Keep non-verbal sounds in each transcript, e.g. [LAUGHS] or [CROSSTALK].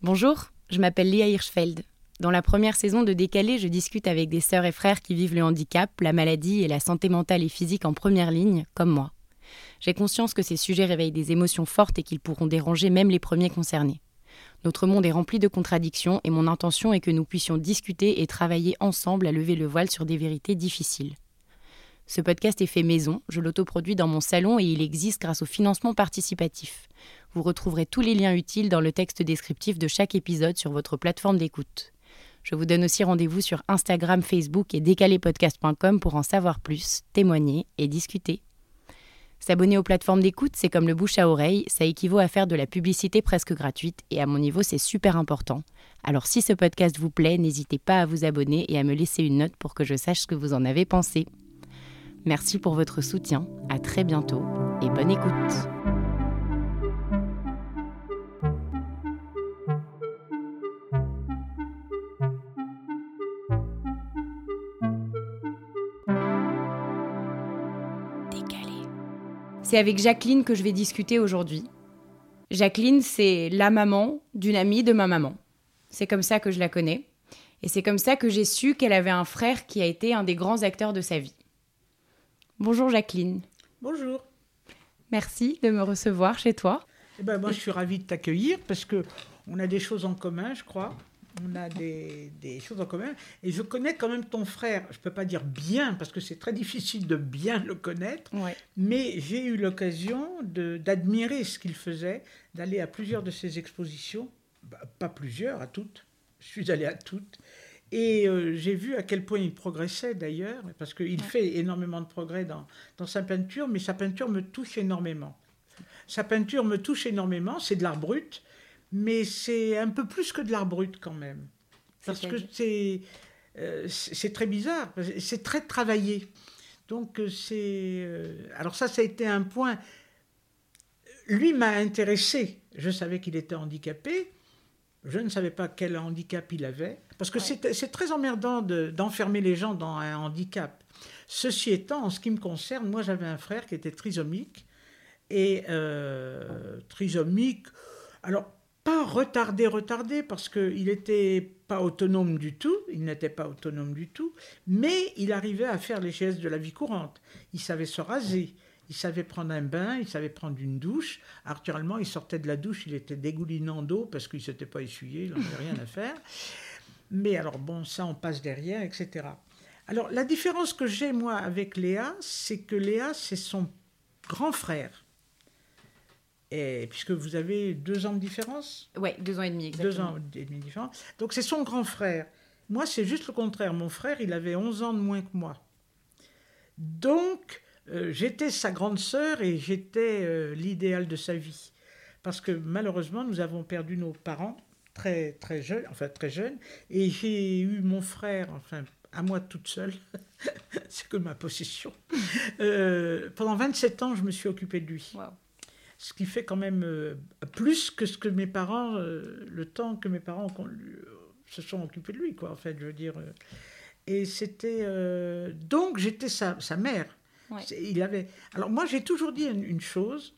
Bonjour, je m'appelle Léa Hirschfeld. Dans la première saison de Décalé, je discute avec des sœurs et frères qui vivent le handicap, la maladie et la santé mentale et physique en première ligne, comme moi. J'ai conscience que ces sujets réveillent des émotions fortes et qu'ils pourront déranger même les premiers concernés. Notre monde est rempli de contradictions et mon intention est que nous puissions discuter et travailler ensemble à lever le voile sur des vérités difficiles. Ce podcast est fait maison, je l'autoproduis dans mon salon et il existe grâce au financement participatif. Vous retrouverez tous les liens utiles dans le texte descriptif de chaque épisode sur votre plateforme d'écoute. Je vous donne aussi rendez-vous sur Instagram, Facebook et décalépodcast.com pour en savoir plus, témoigner et discuter. S'abonner aux plateformes d'écoute, c'est comme le bouche à oreille, ça équivaut à faire de la publicité presque gratuite et à mon niveau, c'est super important. Alors si ce podcast vous plaît, n'hésitez pas à vous abonner et à me laisser une note pour que je sache ce que vous en avez pensé. Merci pour votre soutien, à très bientôt et bonne écoute. C'est avec Jacqueline que je vais discuter aujourd'hui. Jacqueline, c'est la maman d'une amie de ma maman. C'est comme ça que je la connais. Et c'est comme ça que j'ai su qu'elle avait un frère qui a été un des grands acteurs de sa vie. Bonjour Jacqueline. Bonjour. Merci de me recevoir chez toi. Eh ben, moi, je suis ravie de t'accueillir parce que on a des choses en commun, je crois on a des, choses en commun. Et je connais quand même ton frère. Je ne peux pas dire bien, parce que c'est très difficile de bien le connaître. Mais j'ai eu l'occasion d'admirer ce qu'il faisait, d'aller à plusieurs de ses expositions. Bah, pas plusieurs, à toutes. Je suis allé à toutes. Et euh, j'ai vu à quel point il progressait d'ailleurs, parce qu'il fait énormément de progrès dans, dans sa peinture, mais sa peinture me touche énormément. Sa peinture me touche énormément, c'est de l'art brut, mais c'est un peu plus que de l'art brut quand même. Parce que euh, c'est très bizarre, c'est très travaillé. Donc euh, c'est... Euh, alors ça, ça a été un point... Lui m'a intéressé. Je savais qu'il était handicapé. Je ne savais pas quel handicap il avait. Parce que c'est très emmerdant d'enfermer les gens dans un handicap. Ceci étant, en ce qui me concerne, moi j'avais un frère qui était trisomique. Et trisomique, alors retardé, retardé, parce qu'il n'était pas autonome du tout, il n'était pas autonome du tout, mais il arrivait à faire les gestes de la vie courante. Il savait se raser, il savait prendre un bain, il savait prendre une douche. Actuellement, il sortait de la douche, il était dégoulinant d'eau parce qu'il ne s'était pas essuyé, il n'avait rien à faire. Mais alors, bon, ça, on passe derrière, etc. Alors, la différence que j'ai, moi, avec Léa, c'est que Léa, c'est son grand frère. Et, puisque vous avez deux ans de différence Oui, deux ans et demi, exactement. Deux ans et demi de différence. Donc c'est son grand frère. Moi, c'est juste le contraire. Mon frère, il avait 11 ans de moins que moi. Donc, euh, j'étais sa grande sœur et j'étais euh, l'idéal de sa vie. Parce que malheureusement, nous avons perdu nos parents très, très jeunes, enfin très jeunes. Et j'ai eu mon frère, enfin, à moi toute seule. [LAUGHS] c'est que ma possession. Euh, pendant 27 ans, je me suis occupée de lui. Wow ce qui fait quand même euh, plus que ce que mes parents, euh, le temps que mes parents se sont occupés de lui, quoi, en fait, je veux dire. Euh. Et c'était. donc, j'étais sa, mère. Il avait. Alors, moi, j'ai toujours dit une, chose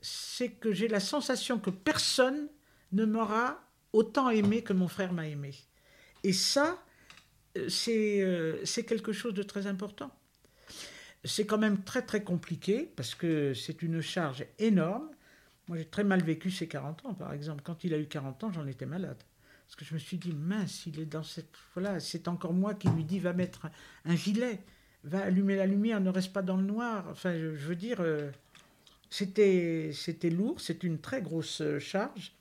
c'est que j'ai la sensation que personne ne m'aura autant aimé que mon frère m'a aimé. Et ça, c'est quelque chose de très important. C'est quand même très très compliqué parce que c'est une charge énorme. Moi j'ai très mal vécu ces 40 ans par exemple. Quand il a eu 40 ans, j'en étais malade. Parce que je me suis dit, mince, il est dans cette... Voilà, c'est encore moi qui lui dis, va mettre un gilet, va allumer la lumière, ne reste pas dans le noir. Enfin, je, veux dire, euh, c'était, lourd, c'est une très grosse euh, charge.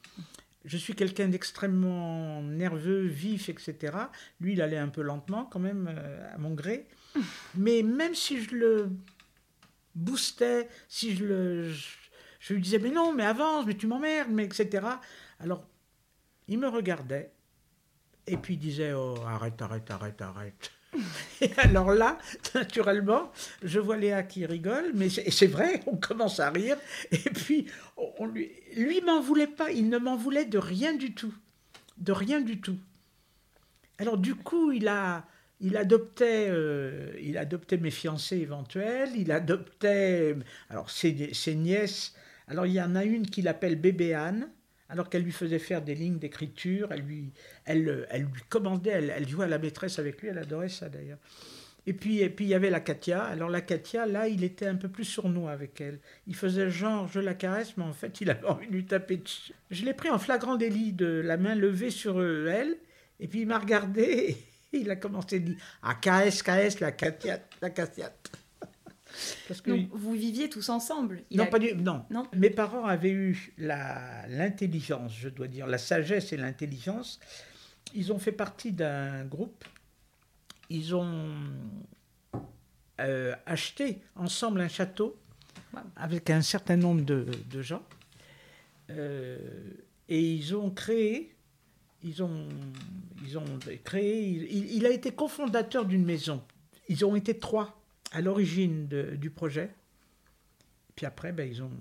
Je suis quelqu'un d'extrêmement nerveux, vif, etc. Lui, il allait un peu lentement quand même, euh, à mon gré. Mais même si je le boostais, si je le. Je, lui disais, mais non, mais avance, mais tu m'emmerdes, mais etc. Alors, il me regardait, et puis il disait, oh, arrête, arrête, arrête, arrête. [LAUGHS] Et alors là, naturellement, je vois Léa qui rigole, mais c'est vrai, [LAUGHS] on commence à rire. Et puis, on lui, lui m'en voulait pas, il ne m'en voulait de rien du tout. De rien du tout. Alors du coup, il a, il adoptait, euh, il adoptait mes fiancées éventuelles, il adoptait alors ses, nièces. Alors il y en a une qu'il appelle bébé Anne. alors qu'elle lui faisait faire des lignes d'écriture, elle lui, elle, elle lui commandait, elle, elle jouait à la maîtresse avec lui, elle adorait ça d'ailleurs. Et puis, et puis il y avait la Katia. Alors la Katia, là, il était un peu plus sournois avec elle. Il faisait genre, je la caresse, mais en fait, il avait envie de lui taper dessus. Je l'ai pris en flagrant délit de la main levée sur elle, et puis il m'a regardé, il a commencé à dire, ah, caresse, caresse, la Katia, la Katia. Parce que, Donc, vous viviez tous ensemble non, pas du, non, non. Mes parents avaient eu l'intelligence, je dois dire, la sagesse et l'intelligence. Ils ont fait partie d'un groupe ils ont euh, acheté ensemble un château avec un certain nombre de, gens. Euh, et ils ont créé, ils ont, ils ont créé, il, a été cofondateur d'une maison. Ils ont été trois à l'origine du projet. Puis après, ben, ils ont...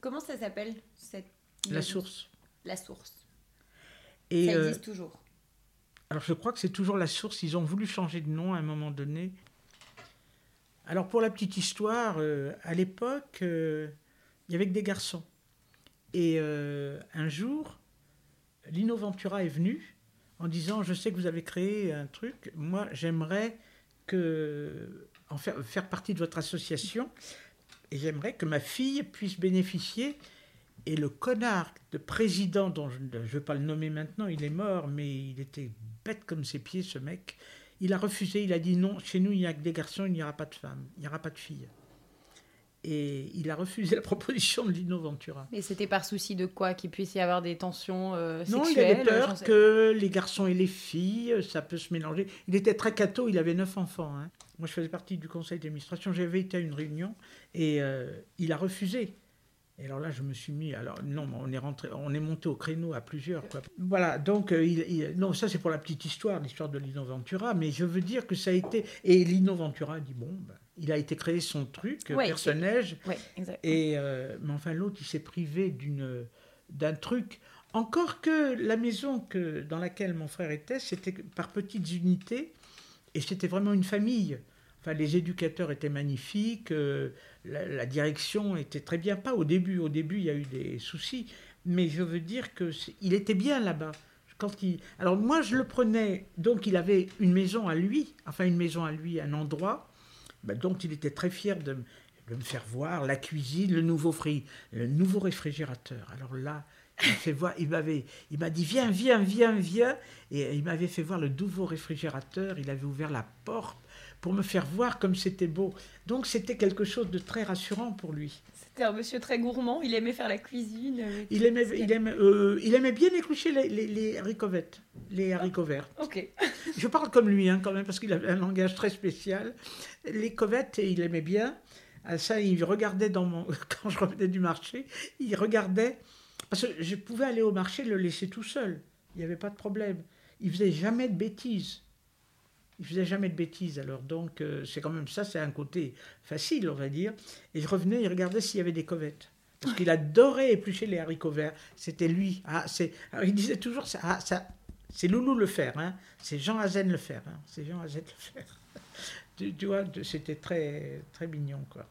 Comment ça s'appelle cette... La source. La source. Et ça existe euh, toujours. Alors je crois que c'est toujours la source. Ils ont voulu changer de nom à un moment donné. Alors pour la petite histoire, euh, à l'époque, euh, il y avait que des garçons. Et euh, un jour, Lino Ventura est venu en disant Je sais que vous avez créé un truc, moi j'aimerais faire, faire partie de votre association et j'aimerais que ma fille puisse bénéficier et le connard de président, dont je ne vais pas le nommer maintenant, il est mort, mais il était bête comme ses pieds, ce mec. Il a refusé, il a dit non, chez nous, il n'y a que des garçons, il n'y aura pas de femmes, il n'y aura pas de filles. Et il a refusé [LAUGHS] la proposition de Lino Ventura. Et c'était par souci de quoi Qu'il puisse y avoir des tensions sexuelles Non, il avait peur que les garçons et les filles, ça peut se mélanger. Il était très cateau, il avait neuf enfants. Hein. Moi, je faisais partie du conseil d'administration, j'avais été à une réunion et euh, il a refusé. Et alors là, je me suis mis. Alors non, on est rentré, on est monté au créneau à plusieurs. Quoi. Voilà. Donc euh, il, non, ça c'est pour la petite histoire, l'histoire de Lino Ventura. Mais je veux dire que ça a été. Et Lino Ventura dit bon, ben, il a été créé son truc personnage. Ouais. Et euh, mais enfin l'autre, il s'est privé d'une d'un truc. Encore que la maison que dans laquelle mon frère était, c'était par petites unités et c'était vraiment une famille. Enfin, les éducateurs étaient magnifiques, euh, la, direction était très bien. Pas au début, au début il y a eu des soucis, mais je veux dire que il était bien là-bas. Quand il... Alors moi je le prenais, donc il avait une maison à lui, enfin une maison à lui, un endroit, ben, donc il était très fier de, me faire voir la cuisine, le nouveau, fri, le nouveau réfrigérateur. Alors là, il fait voir, il m'avait, il m'a dit viens, viens, viens, viens, et il m'avait fait voir le nouveau réfrigérateur. Il avait ouvert la porte pour me faire voir comme c'était beau. Donc c'était quelque chose de très rassurant pour lui. C'était un monsieur très gourmand, il aimait faire la cuisine. Euh, il aimait, il aimait, euh, il aimait bien éplucher les, les, les, haricots verts. Les haricots verts. ok. [LAUGHS] Je parle comme lui hein, quand même parce qu'il avait un langage très spécial. Les covettes, il aimait bien. À ça, il regardait dans mon... [LAUGHS] quand je revenais du marché, il regardait parce que je pouvais aller au marché le laisser tout seul. Il n'y avait pas de problème. Il faisait jamais de bêtises. Il faisait jamais de bêtises, alors donc euh, c'est quand même ça, c'est un côté facile, on va dire. Et je revenais, il regardait s'il y avait des covettes. Parce qu'il adorait éplucher les haricots verts. C'était lui. Ah, c'est, il disait toujours ça, ah, ça c'est Loulou le faire, hein. c'est Jean Hazen le faire. Hein. C'est Jean Hazen le faire. [LAUGHS] tu, vois, c'était très, très mignon, quoi.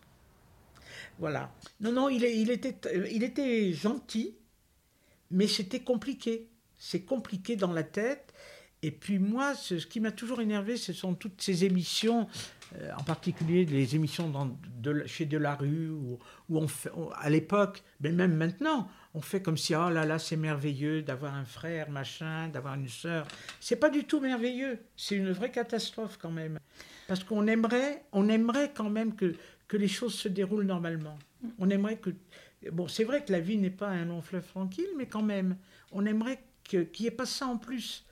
Voilà. Non, non, il, il, était, il était gentil, mais c'était compliqué. C'est compliqué dans la tête. Et puis moi, ce, qui m'a toujours énervé, ce sont toutes ces émissions, euh, en particulier les émissions dans, de, chez Delarue, où, on fait, à l'époque, mais même maintenant, on fait comme si, oh là là, c'est merveilleux d'avoir un frère, machin, d'avoir une sœur. C'est pas du tout merveilleux, c'est une vraie catastrophe quand même. Parce qu'on aimerait, on aimerait quand même que, que les choses se déroulent normalement. On aimerait que... Bon, c'est vrai que la vie n'est pas un long fleuve tranquille, mais quand même, on aimerait qu'il n'y ait pas ça en plus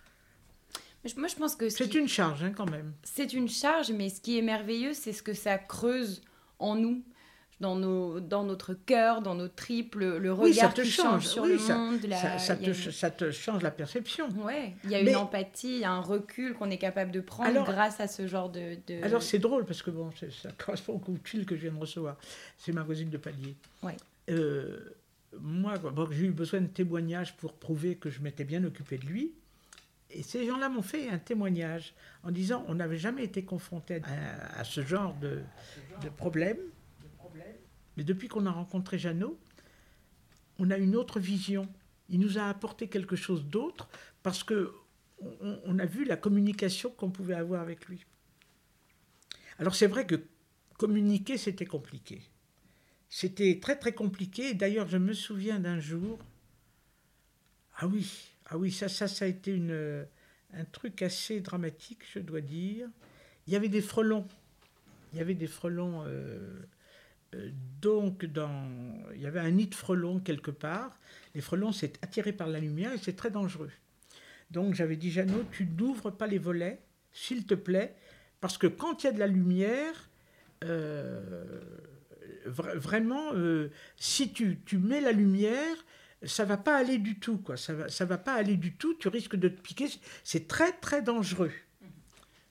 moi, je pense que... C'est une charge, hein, quand même. C'est une charge, mais ce qui est merveilleux, c'est ce que ça creuse en nous, dans, nos, dans notre cœur, dans nos tripes, le, regard qui change, sur le monde. Ça, te, ça, te, change la perception. Ouais, il y a une empathie, il y a un recul qu'on est capable de prendre grâce à ce genre de... Alors c'est drôle, parce que bon, ça [LAUGHS] correspond au coup de fil que je viens de recevoir. C'est ma voisine de palier. Ouais. Euh, moi, j'ai eu besoin de témoignages pour prouver que je m'étais bien occupé de lui. Et ces gens-là m'ont fait un témoignage en disant on n'avait jamais été confronté à, ce genre de, problème. Mais depuis qu'on a rencontré Jeannot, on a une autre vision. Il nous a apporté quelque chose d'autre parce que on, a vu la communication qu'on pouvait avoir avec lui. Alors c'est vrai que communiquer, c'était compliqué. C'était très très compliqué. D'ailleurs, je me souviens d'un jour. Ah oui, ah oui, ça, ça, ça a été une, un truc assez dramatique, je dois dire. Il y avait des frelons. Il y avait des frelons. Euh, euh, donc, dans, il y avait un nid de frelons quelque part. Les frelons, c'est attiré par la lumière et c'est très dangereux. Donc, j'avais dit, Jeannot, tu n'ouvres pas les volets, s'il te plaît, parce que quand il y a de la lumière, euh, vraiment, si tu, tu, mets la lumière, ça va pas aller du tout, quoi. Ça va, ça va pas aller du tout. Tu risques de te piquer. C'est très, très dangereux.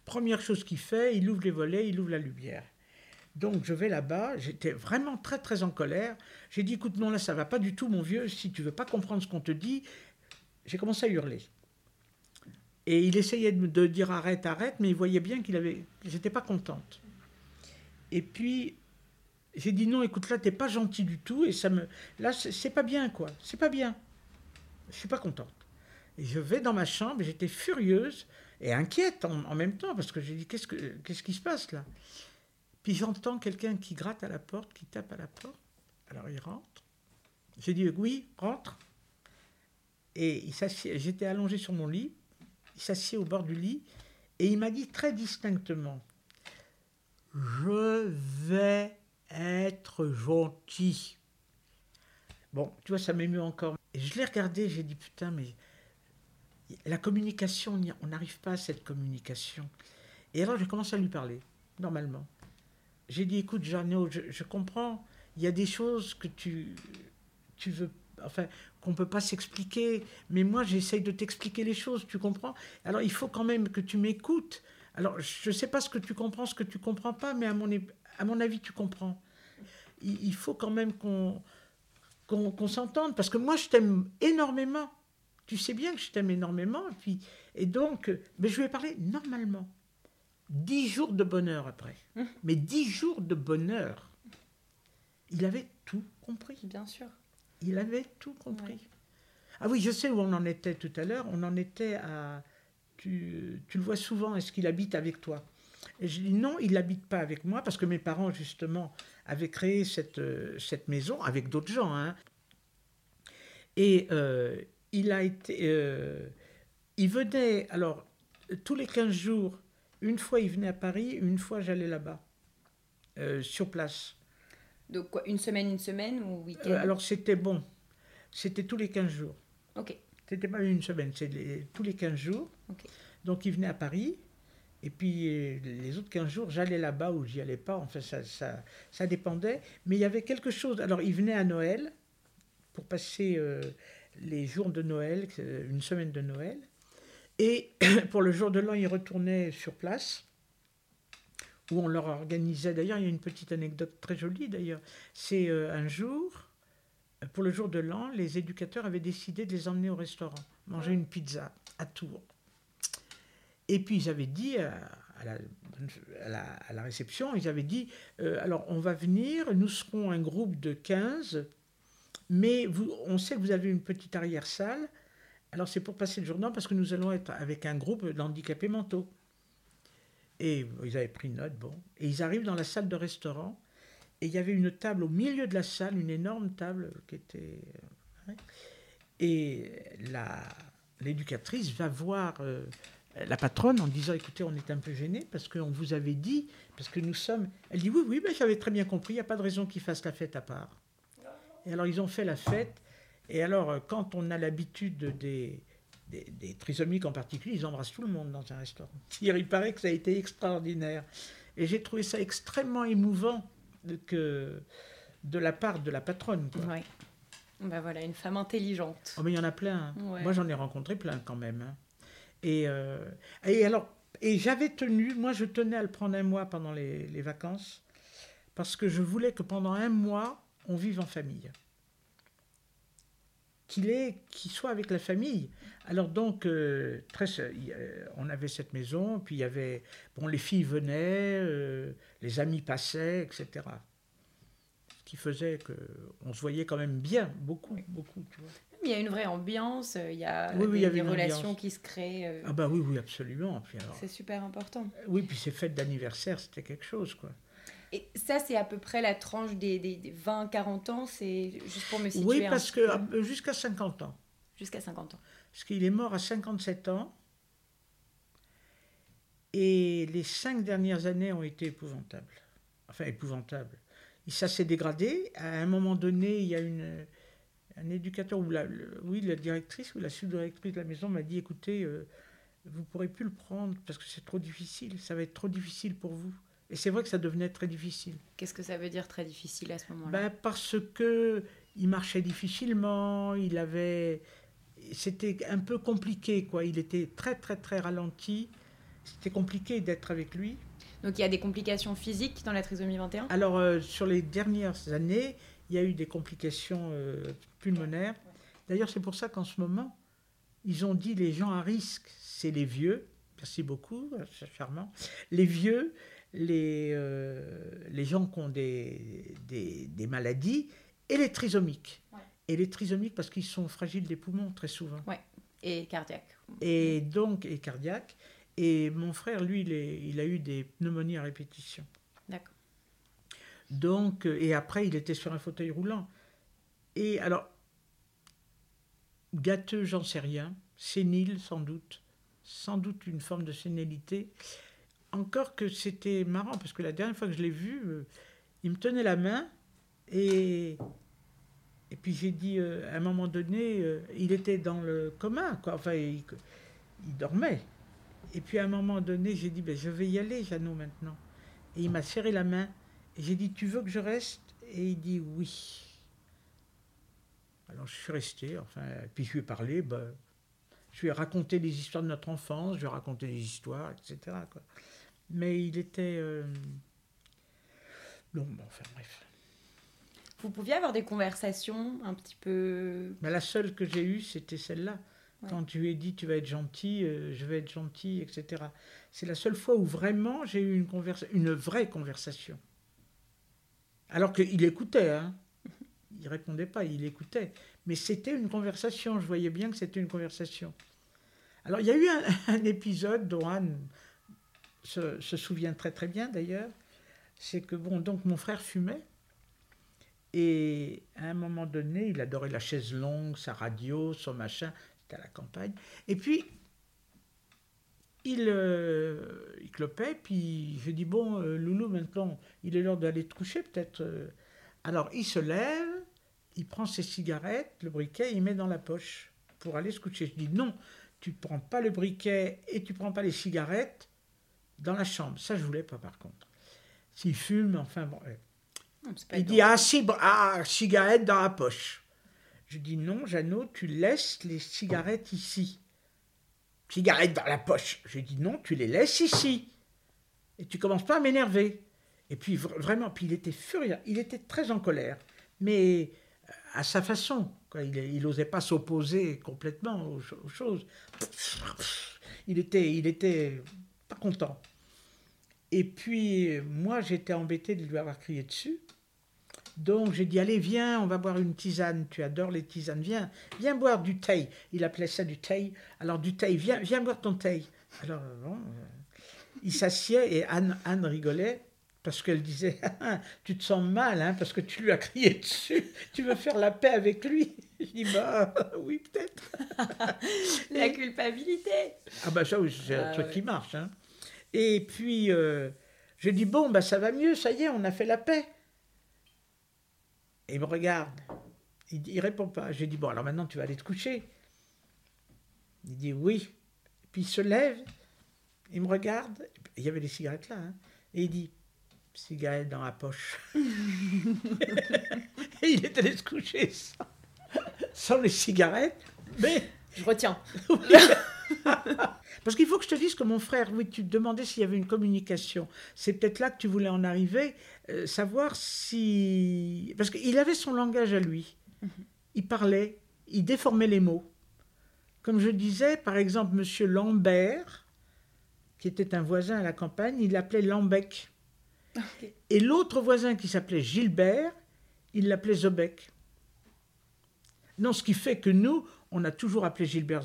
Première chose qu'il fait, il ouvre les volets, il ouvre la lumière. Donc je vais là-bas, j'étais vraiment très très en colère. J'ai dit écoute non là ça va pas du tout mon vieux, si tu veux pas comprendre ce qu'on te dit, j'ai commencé à hurler. Et il essayait de, de dire arrête arrête, mais il voyait bien qu'il avait, j'étais pas contente. Et puis j'ai dit non, écoute, là, t'es pas gentil du tout, et ça me. Là, c'est pas bien, quoi. C'est pas bien. Je suis pas contente. Et je vais dans ma chambre, j'étais furieuse et inquiète en, même temps, parce que j'ai dit qu'est-ce, que, qu'est-ce qui se passe là? Puis j'entends quelqu'un qui gratte à la porte, qui tape à la porte. Alors il rentre. J'ai dit oui, rentre. Et il j'étais allongé sur mon lit, il s'assied au bord du lit, et il m'a dit très distinctement Je vais être gentil. Bon, tu vois, ça m'émeut encore. Et je l'ai regardé, j'ai dit, putain, mais la communication, on n'arrive pas à cette communication. Et alors, j'ai commencé à lui parler, normalement. J'ai dit, écoute, Jeannot, je, je, comprends, il y a des choses que tu, tu veux, enfin, qu'on ne peut pas s'expliquer, mais moi, j'essaye de t'expliquer les choses, tu comprends? Alors, il faut quand même que tu m'écoutes. Alors, je ne sais pas ce que tu comprends, ce que tu comprends pas, mais à mon, à mon avis, tu comprends. Il, faut quand même qu'on qu'on s'entende, parce que moi, je t'aime énormément. Tu sais bien que je t'aime énormément. Et, puis, et donc, mais je ai parlé normalement. Dix jours de bonheur après. Mmh. [LAUGHS] Mais dix jours de bonheur. Il avait tout compris. Bien sûr. Il avait tout compris. Ah oui, je sais où on en était tout à l'heure. On en était à... Tu, tu le vois souvent, est-ce qu'il habite avec toi? Et je dis non, il n'habite pas avec moi parce que mes parents, justement, avaient créé cette, euh, cette maison avec d'autres gens. Hein. Et euh, il a été. Euh, il venait, alors, tous les 15 jours, une fois il venait à Paris, une fois j'allais là-bas, sur place. Donc quoi, une semaine, une semaine ou week-end Alors c'était bon. C'était tous les 15 jours. Ok. C'était pas une semaine, c'était tous les 15 jours. Donc il venait à Paris. Et puis euh, les autres 15 jours, j'allais là-bas ou j'y allais pas. Enfin, ça, ça, ça, dépendait. Mais il y avait quelque chose. Alors, il venait à Noël pour passer euh, les jours de Noël, une semaine de Noël. Et [CLEARS THROAT] pour le jour de l'an, il retournait sur place, où on leur organisait. D'ailleurs, il y a une petite anecdote très jolie, d'ailleurs. C'est euh, un jour, pour le jour de l'an, les éducateurs avaient décidé de les emmener au restaurant, manger une pizza à Tours. Et puis avaient dit à, la, réception, ils avaient dit, euh, alors on va venir, nous serons un groupe de 15, mais on sait que vous avez une petite arrière-salle, alors c'est pour passer le jour parce que nous allons être avec un groupe d'handicapés mentaux. Et ils avaient pris note, bon. Et ils arrivent dans la salle de restaurant, et il y avait une table au milieu de la salle, une énorme table qui était... Euh, et l'éducatrice va voir... Euh, la patronne en disant écoutez, on est un peu gêné parce qu'on vous avait dit, parce que nous sommes. Elle dit oui, oui, mais j'avais très bien compris, il n'y a pas de raison qu'ils fassent la fête à part. Et alors ils ont fait la fête, et alors euh, quand on a l'habitude des, des, trisomiques en particulier, ils embrassent tout le monde dans un restaurant. [LAUGHS] Il paraît que ça a été extraordinaire. Et j'ai trouvé ça extrêmement émouvant que, de la part de la patronne. Oui. Ben voilà, une femme intelligente. Oh, mais il y en a plein. Hein. Moi, j'en ai rencontré plein quand même. Hein. Et, euh, et alors, et j'avais tenu, moi je tenais à le prendre un mois pendant les, les vacances, parce que je voulais que pendant un mois, on vive en famille. Qu'il qu'il soit avec la famille. Alors donc, euh, très, on avait cette maison, puis il y avait, bon, les filles venaient, euh, les amis passaient, etc. qui faisait qu'on se voyait quand même bien, beaucoup, beaucoup. Tu vois. Il y a une vraie ambiance, euh, il y a Oui, oui, des, il y avait des une relations ambiance. qui se créent. euh, Ah bah oui, oui, absolument. C'est super important. oui, puis ces fêtes d'anniversaire, c'était quelque chose, quoi. Et ça, c'est à peu près la tranche des, des, des 20-40 ans, c'est juste pour me situer. Oui, parce que peu. euh, jusqu'à 50 ans. Jusqu'à 50 ans. Parce qu'il est mort à 57 ans. Et les cinq dernières années ont été épouvantables. Enfin, épouvantables. Et ça s'est dégradé. À un moment donné, il y a une, un éducateur, ou la, le- oui, la directrice ou la sous-directrice de la maison m'a dit, écoutez, euh, vous ne pourrez plus le prendre parce que c'est trop difficile. Ça va être trop difficile pour vous. Et c'est vrai que ça devenait très difficile. Qu'est-ce que ça veut dire très difficile à ce moment-là? Ben, parce que il marchait difficilement, il avait, c'était un peu compliqué quoi. Il était très très très ralenti. C'était compliqué d'être avec lui. Donc il y a des complications physiques dans la trisomie 21 Alors euh, sur les dernières années, il y a eu des complications euh, pulmonaires. D'ailleurs, c'est pour ça qu'en ce moment, ils ont dit les gens à risque, c'est les vieux. Merci beaucoup, c'est charmant. Les vieux, les, euh, les gens qui ont des, des, des maladies et les trisomiques. Ouais. Et les trisomiques parce qu'ils sont fragiles des poumons très souvent. et cardiaque. Et donc, et cardiaque. Et mon frère, lui, il, est- il a eu des pneumonies à répétition. Donc, euh, et après, il était sur un fauteuil roulant. Et alors, gâteux, j'en sais rien. Sénile, sans doute. Sans doute une forme de sénilité. Encore que c'était marrant, parce que la dernière fois que je l'ai vu, euh, il me tenait la main. Et, et puis j'ai dit, euh, à un moment donné, il était dans le commun, quoi. Enfin, il, il dormait. Et puis à un moment donné, j'ai dit, ben, je vais y aller, Jeannot, maintenant. Et il m'a serré la main. J'ai dit, tu veux que je reste? Et il dit oui. Alors je suis resté, enfin, puis je lui ai parlé, ben, je lui ai raconté des histoires de notre enfance, je lui ai raconté des histoires, etc. quoi. Mais il était... euh, Non, bon, enfin bref. Vous pouviez avoir des conversations un petit peu. Mais la seule que j'ai eue, c'était celle-là. Ouais. Quand tu lui ai dit, tu vas être gentil, euh, je vais être gentil, etc. C'est la seule fois où vraiment j'ai eu une, conversa- une vraie conversation. Alors qu'il écoutait, hein. Il répondait pas, il écoutait. Mais c'était une conversation, je voyais bien que c'était une conversation. Alors il y a eu [LAUGHS] un, épisode dont Anne se, se souvient très très bien d'ailleurs. C'est que, bon, donc mon frère fumait. Et à un moment donné, il adorait la chaise longue, sa radio, son machin. C'était à la campagne. Et puis, il, euh, il clopait. Puis je dis Bon, euh, Loulou, maintenant, il est l'heure d'aller te coucher, peut-être. euh. Alors, il se lève, il prend ses cigarettes, le briquet, il met dans la poche pour aller se coucher. Je dis Non, tu prends pas le briquet et tu prends pas les cigarettes dans la chambre. Ça, je voulais pas, par contre. S'il fume, enfin bon. Non, Il dit ah, si, ah, cigarette dans la poche. Je dis non, Jeannot, tu laisses les cigarettes ici. Cigarettes dans la poche. Je dis non, tu les laisses ici. Et tu commences pas à m'énerver. Et puis vr- vraiment, il était furieux, il était très en colère, mais euh, à sa façon. Il n'osait pas s'opposer complètement aux choses. Il était, il était pas content. Et puis, moi, j'étais embêté de lui avoir crié dessus. Donc, j'ai dit, allez, viens, on va boire une tisane. Tu adores les tisanes. Viens, viens boire du thé. Il appelait ça du thé. Alors, du thé, viens, viens boire ton thé. Alors, bon, euh, il s'assied et Anne, Anne rigolait parce qu'elle disait, [LAUGHS] Ah, tu te sens mal, hein, parce que tu lui as crié dessus. Tu veux faire la paix avec lui? [LAUGHS] Je dis, bah, [LAUGHS] oui, peut-être. La culpabilité. Ah bah ça, oui, c'est un Ah truc ouais. qui marche. hein. Et puis, euh, je dis, bon, bah ça va mieux, ça y est, on a fait la paix. Et il me regarde. Il, il répond pas. Je dis, bon, alors maintenant, tu vas aller te coucher. Il dit, oui. Puis il se lève, il me regarde. Il y avait des cigarettes là. hein. et il dit, cigarette dans la poche. [LAUGHS] et il est allé se coucher sans, sans les cigarettes. Mais Je retiens. [LAUGHS] parce qu'il faut que je te dise que mon frère, oui, tu te demandais s'il y avait une communication. C'est peut-être là que tu voulais en arriver, euh, savoir si... Parce qu'il avait son langage à lui. Il parlait, il déformait les mots. Comme je disais, par exemple, Monsieur Lambert, qui était un voisin à la campagne, il l'appelait Lambec. Et l'autre voisin qui s'appelait Gilbert, il l'appelait Zobek. Non, ce qui fait que nous, on a toujours appelé Gilbert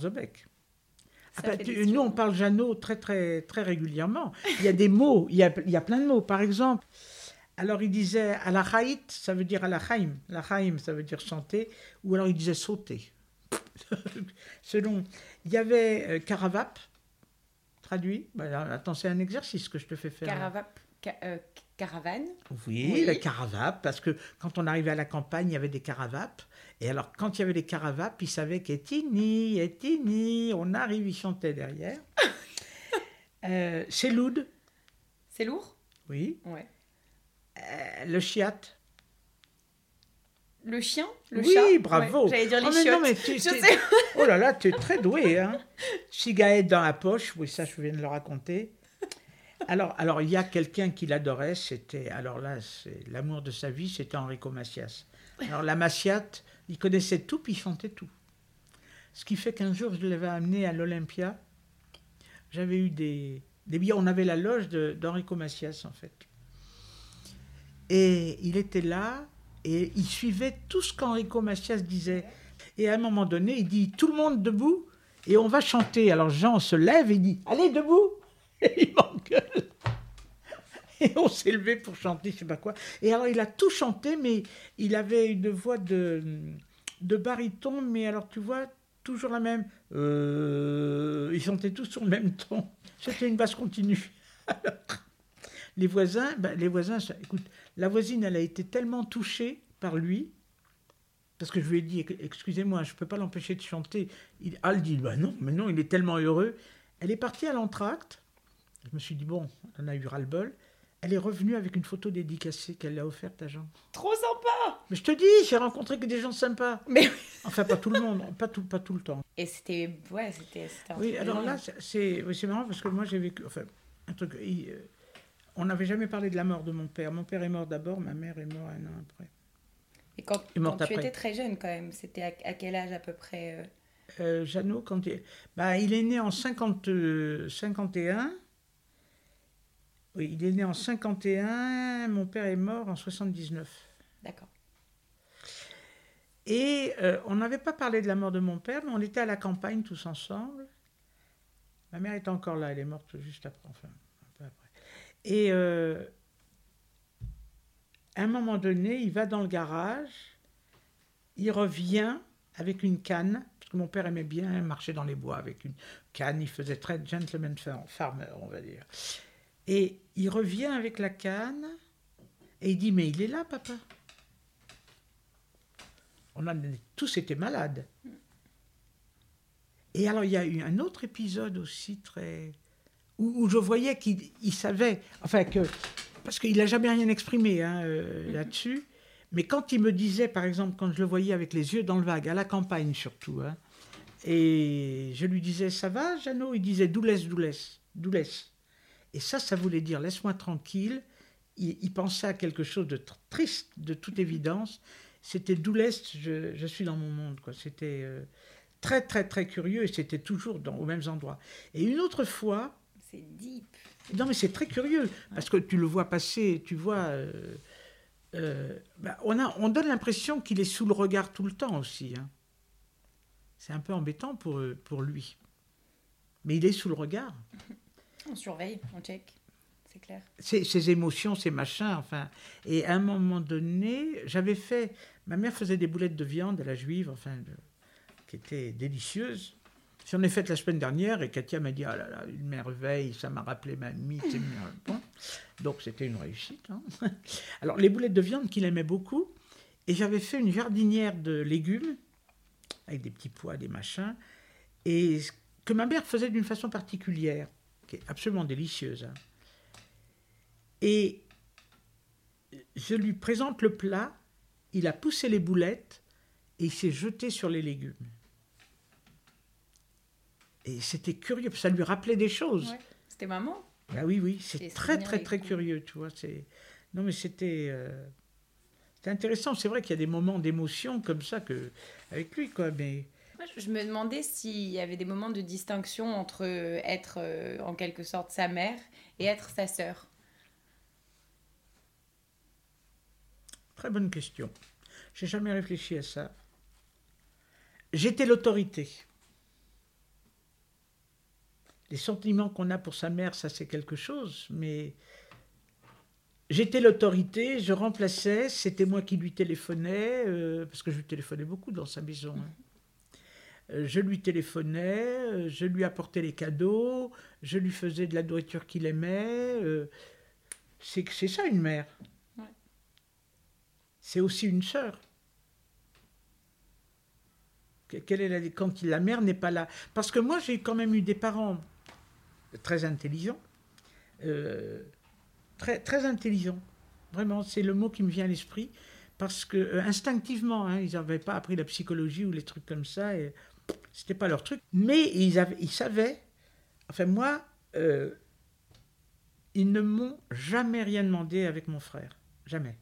Zobek. nous, on parle Jeannot très, très, très régulièrement. Il y a des mots, il y a, il y a plein de mots. Par exemple, alors il disait à la ça veut dire à la haïm. ça veut dire chanter. Ou alors il disait sauter. [LAUGHS] Selon. Il y avait euh, caravap, traduit. Bah, attends, c'est un exercice que je te fais faire. Caravap, euh, caravane. Oui, la caravap, parce que quand on arrivait à la campagne, il y avait des caravapes. Et alors, quand il y avait des caravapes, ils savaient qu'Etini, Etini, on arrive, ils chantaient derrière. [LAUGHS] euh, c'est loud. C'est lourd? Oui. Ouais. Euh, le chiat. Le chien? Le Oui, chat? bravo. J'allais dire les oh, mais tu, [LAUGHS] [LAUGHS] oh là là, tu es très doué. Hein dans la poche, oui, ça je viens de le raconter. Alors, alors il y a quelqu'un qui l'adorait, c'était, alors là, c'est l'amour de sa vie, c'était Enrico Macias. Alors la Maciate, il connaissait tout, puis il chantait tout. Ce qui fait qu'un jour, je l'avais amené à l'Olympia. J'avais eu des, des billets, on avait la loge d'Enrico Macias, en fait. Et il était là, et il suivait tout ce qu'Enrico Macias disait. Et à un moment donné, il dit Tout le monde debout, et on va chanter. Alors Jean se lève et dit Allez, debout [LAUGHS] Et il m'engueule. Et on s'est levé pour chanter, je sais pas quoi. Et alors il a tout chanté, mais il avait une voix de, de baryton, mais alors tu vois, toujours la même. Euh, ils chantaient tous sur le même ton. C'était une basse continue. [LAUGHS] les voisins, ben, les voisins, écoute, la voisine, elle a été tellement touchée par lui, parce que je lui ai dit, excusez-moi, je ne peux pas l'empêcher de chanter. Il, elle dit, bah non, mais non, il est tellement heureux. Elle est partie à l'entracte. Je me suis dit, bon, on a eu ras-le-bol. Elle est revenue avec une photo dédicacée qu'elle a offerte à Jean. Trop sympa Mais je te dis, j'ai rencontré que des gens sympas. [LAUGHS] Mais Enfin, pas tout le monde, pas tout, pas tout le temps. Et c'était... Ouais, c'était... Oui, alors là, c'est marrant parce que moi, j'ai vécu... Enfin, un truc... Euh, on n'avait jamais parlé de la mort de mon père. Mon père est mort d'abord, ma mère est morte un an après. Et quand, tu étais très jeune quand même, c'était à, quel âge à peu près euh... euh Jeannot, quand il... Bah, il est né en 50, 51. Oui, il est né en 51, mon père est mort en 79. D'accord. Et euh, on n'avait pas parlé de la mort de mon père, mais on était à la campagne tous ensemble. Ma mère est encore là, elle est morte juste après, enfin, un peu après. Et euh, à un moment donné, il va dans le garage, il revient avec une canne, parce que mon père aimait bien marcher dans les bois avec une canne, il faisait très gentleman farmer, on va dire. Et il revient avec la canne et il dit Mais il est là, papa. On a tous été malades. Et alors, il y a eu un autre épisode aussi très. où, je voyais qu'il savait. Enfin, que. Parce qu'il n'a jamais rien exprimé hein, euh, là-dessus. Mais quand il me disait, par exemple, quand je le voyais avec les yeux dans le vague, à la campagne surtout, hein, et je lui disais Ça va, Jeannot? Il disait Doulesse, doulesse, doulesse. Et ça, ça voulait dire laisse-moi tranquille. Il, pensait à quelque chose de triste, de toute évidence. C'était d'où l'Est, je, suis dans mon monde. C'était euh, très, très, très curieux et c'était toujours dans, aux mêmes endroits. Et une autre fois. C'est deep. Non, mais c'est très curieux parce que tu le vois passer, tu vois. Euh, euh, bah, on, a, on donne l'impression qu'il est sous le regard tout le temps aussi. Hein. C'est un peu embêtant pour, pour lui. Mais il est sous le regard. [LAUGHS] On surveille, on check, c'est clair. Ces, émotions, ces machins, enfin. Et à un moment donné, j'avais fait. Ma mère faisait des boulettes de viande à la juive, enfin, qui étaient délicieuses. J'en ai fait la semaine dernière et Katia m'a dit Ah là là, une merveille, ça m'a rappelé ma mamie, c'est [LAUGHS] bon. Donc c'était une réussite. Hein. [LAUGHS] Alors les boulettes de viande qu'il aimait beaucoup, et j'avais fait une jardinière de légumes, avec des petits pois, des machins, et que ma mère faisait d'une façon particulière absolument délicieuse. Hein. Et je lui présente le plat, il a poussé les boulettes et il s'est jeté sur les légumes. Et c'était curieux, ça lui rappelait des choses. C'était maman Ah oui, oui, c'est très, très, très curieux, tu vois. Non, mais c'était... Euh, intéressant. C'est vrai qu'il y a des moments d'émotion comme ça que avec lui, quoi. Mais je me demandais s'il y avait des moments de distinction entre être euh, en quelque sorte sa mère et être sa sœur. Très bonne question. J'ai jamais réfléchi à ça. J'étais l'autorité. Les sentiments qu'on a pour sa mère, ça c'est quelque chose, mais j'étais l'autorité, je remplaçais, c'était moi qui lui téléphonais, euh, parce que je lui téléphonais beaucoup dans sa maison. hein. Je lui téléphonais, euh, je lui apportais les cadeaux, je lui faisais de la nourriture qu'il aimait. euh, C'est c'est ça une mère. Ouais. C'est aussi une sœur. Que- Quelle est la, quand la mère n'est pas là Parce que moi, j'ai quand même eu des parents très intelligents. euh, très, très intelligents. Vraiment, c'est le mot qui me vient à l'esprit. Parce que, euh, instinctivement, hein, ils n'avaient pas appris la psychologie ou les trucs comme ça. Et c'était pas leur truc. Mais ils, avaient, ils savaient. Enfin, moi, euh, ils ne m'ont jamais rien demandé avec mon frère. Jamais.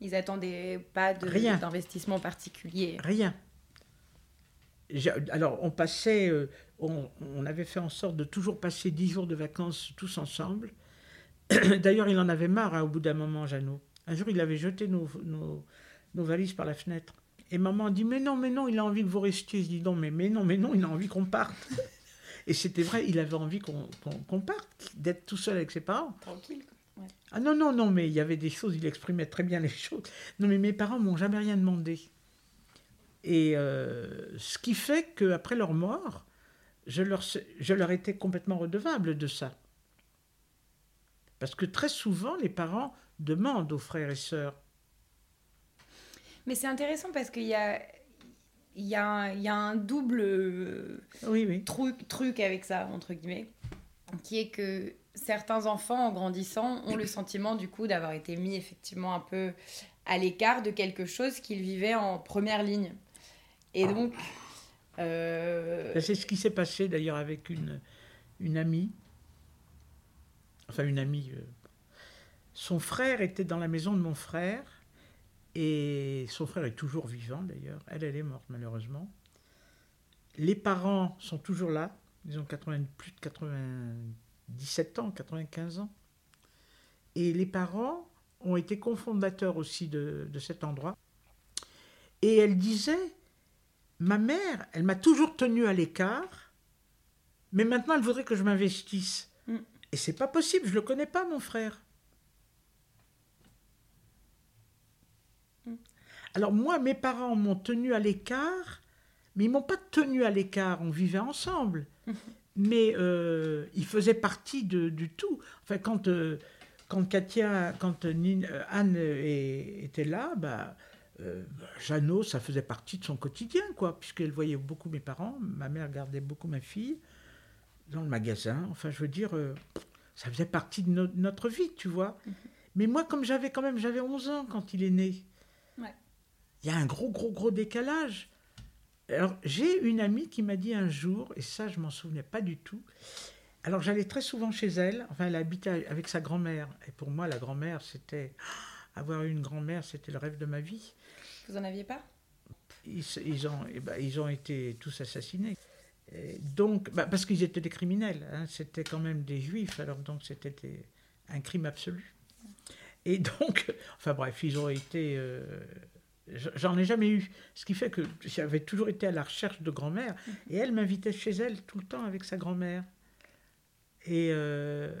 Ils attendaient pas de- Rien. d'investissement particulier. Rien. Alors, on passait, euh, on, on avait fait en sorte de toujours passer dix jours de vacances tous ensemble. [CLEARS THROAT] D'ailleurs, il en avait marre hein, au bout d'un moment, Jeannot. Un jour, il avait jeté nos, nos, nos valises par la fenêtre. Et maman dit Mais non, mais non, il a envie que vous restiez. Je dis Non, mais, mais non, mais non, il a envie qu'on parte. [LAUGHS] Et c'était vrai, il avait envie qu'on parte, d'être tout seul avec ses parents. Tranquille. Ouais. Ah non, non, non, mais il y avait des choses, il exprimait très bien les choses. Non, mais mes parents m'ont jamais rien demandé. Et euh, ce qui fait qu'après leur mort, je leur, je leur étais complètement redevable de ça. Parce que très souvent, les parents demandent aux frères et sœurs. Mais c'est intéressant parce qu'il y a, il y, a un- il y a un double euh, Oui, oui. truc, truc avec ça, entre guillemets, qui est que certains enfants, en grandissant, ont le sentiment du coup d'avoir été mis effectivement un peu à l'écart de quelque chose qu'ils vivaient en première ligne. Et donc, euh, C'est ce qui s'est passé d'ailleurs avec une, une amie. Enfin, une amie. euh, Son frère était dans la maison de mon frère. Et son frère est toujours vivant d'ailleurs. Elle, elle est morte malheureusement. Les parents sont toujours là. Ils ont 80 plus de 97 ans, 95 ans. Et les parents ont été cofondateurs aussi de, de cet endroit. Et elle disait, ma mère, elle m'a toujours tenu à l'écart, mais maintenant elle voudrait que je m'investisse. Mm. Et c'est pas possible, je le connais pas, mon frère. Mm. Alors moi, mes parents m'ont tenu à l'écart, mais ils m'ont pas tenu à l'écart, on vivait ensemble. [LAUGHS] mais euh, ils faisaient partie de, du tout. Enfin, quand, euh, quand Katia, quand euh, Anne est- était là, bah, euh, Jeannot, ça faisait partie de son quotidien, quoi, puisqu'elle voyait beaucoup mes parents. Ma mère gardait beaucoup ma fille dans le magasin. Enfin, je veux dire, ça faisait partie de no- notre vie, tu vois. Mais moi, comme j'avais quand même, j'avais 11 ans quand il est né. Ouais. Il y a un gros, gros, gros décalage. Alors, j'ai une amie qui m'a dit un jour, et ça, je m'en souvenais pas du tout. Alors, j'allais très souvent chez elle. Enfin, elle habitait avec sa grand-mère. Et pour moi, la grand-mère, c'était. Avoir une grand-mère, c'était le rêve de ma vie. vous en aviez pas? Ils, ont, eh ben, ils ont été tous assassinés. Et donc, bah, parce qu'ils étaient des criminels. hein. C'était quand même des juifs. Alors, donc, c'était un crime absolu. Et donc, enfin bref, ils ont été. euh, J'en ai jamais eu. Ce qui fait que j'avais toujours été à la recherche de grand-mère. Et elle m'invitait chez elle tout le temps avec sa grand-mère. Et euh,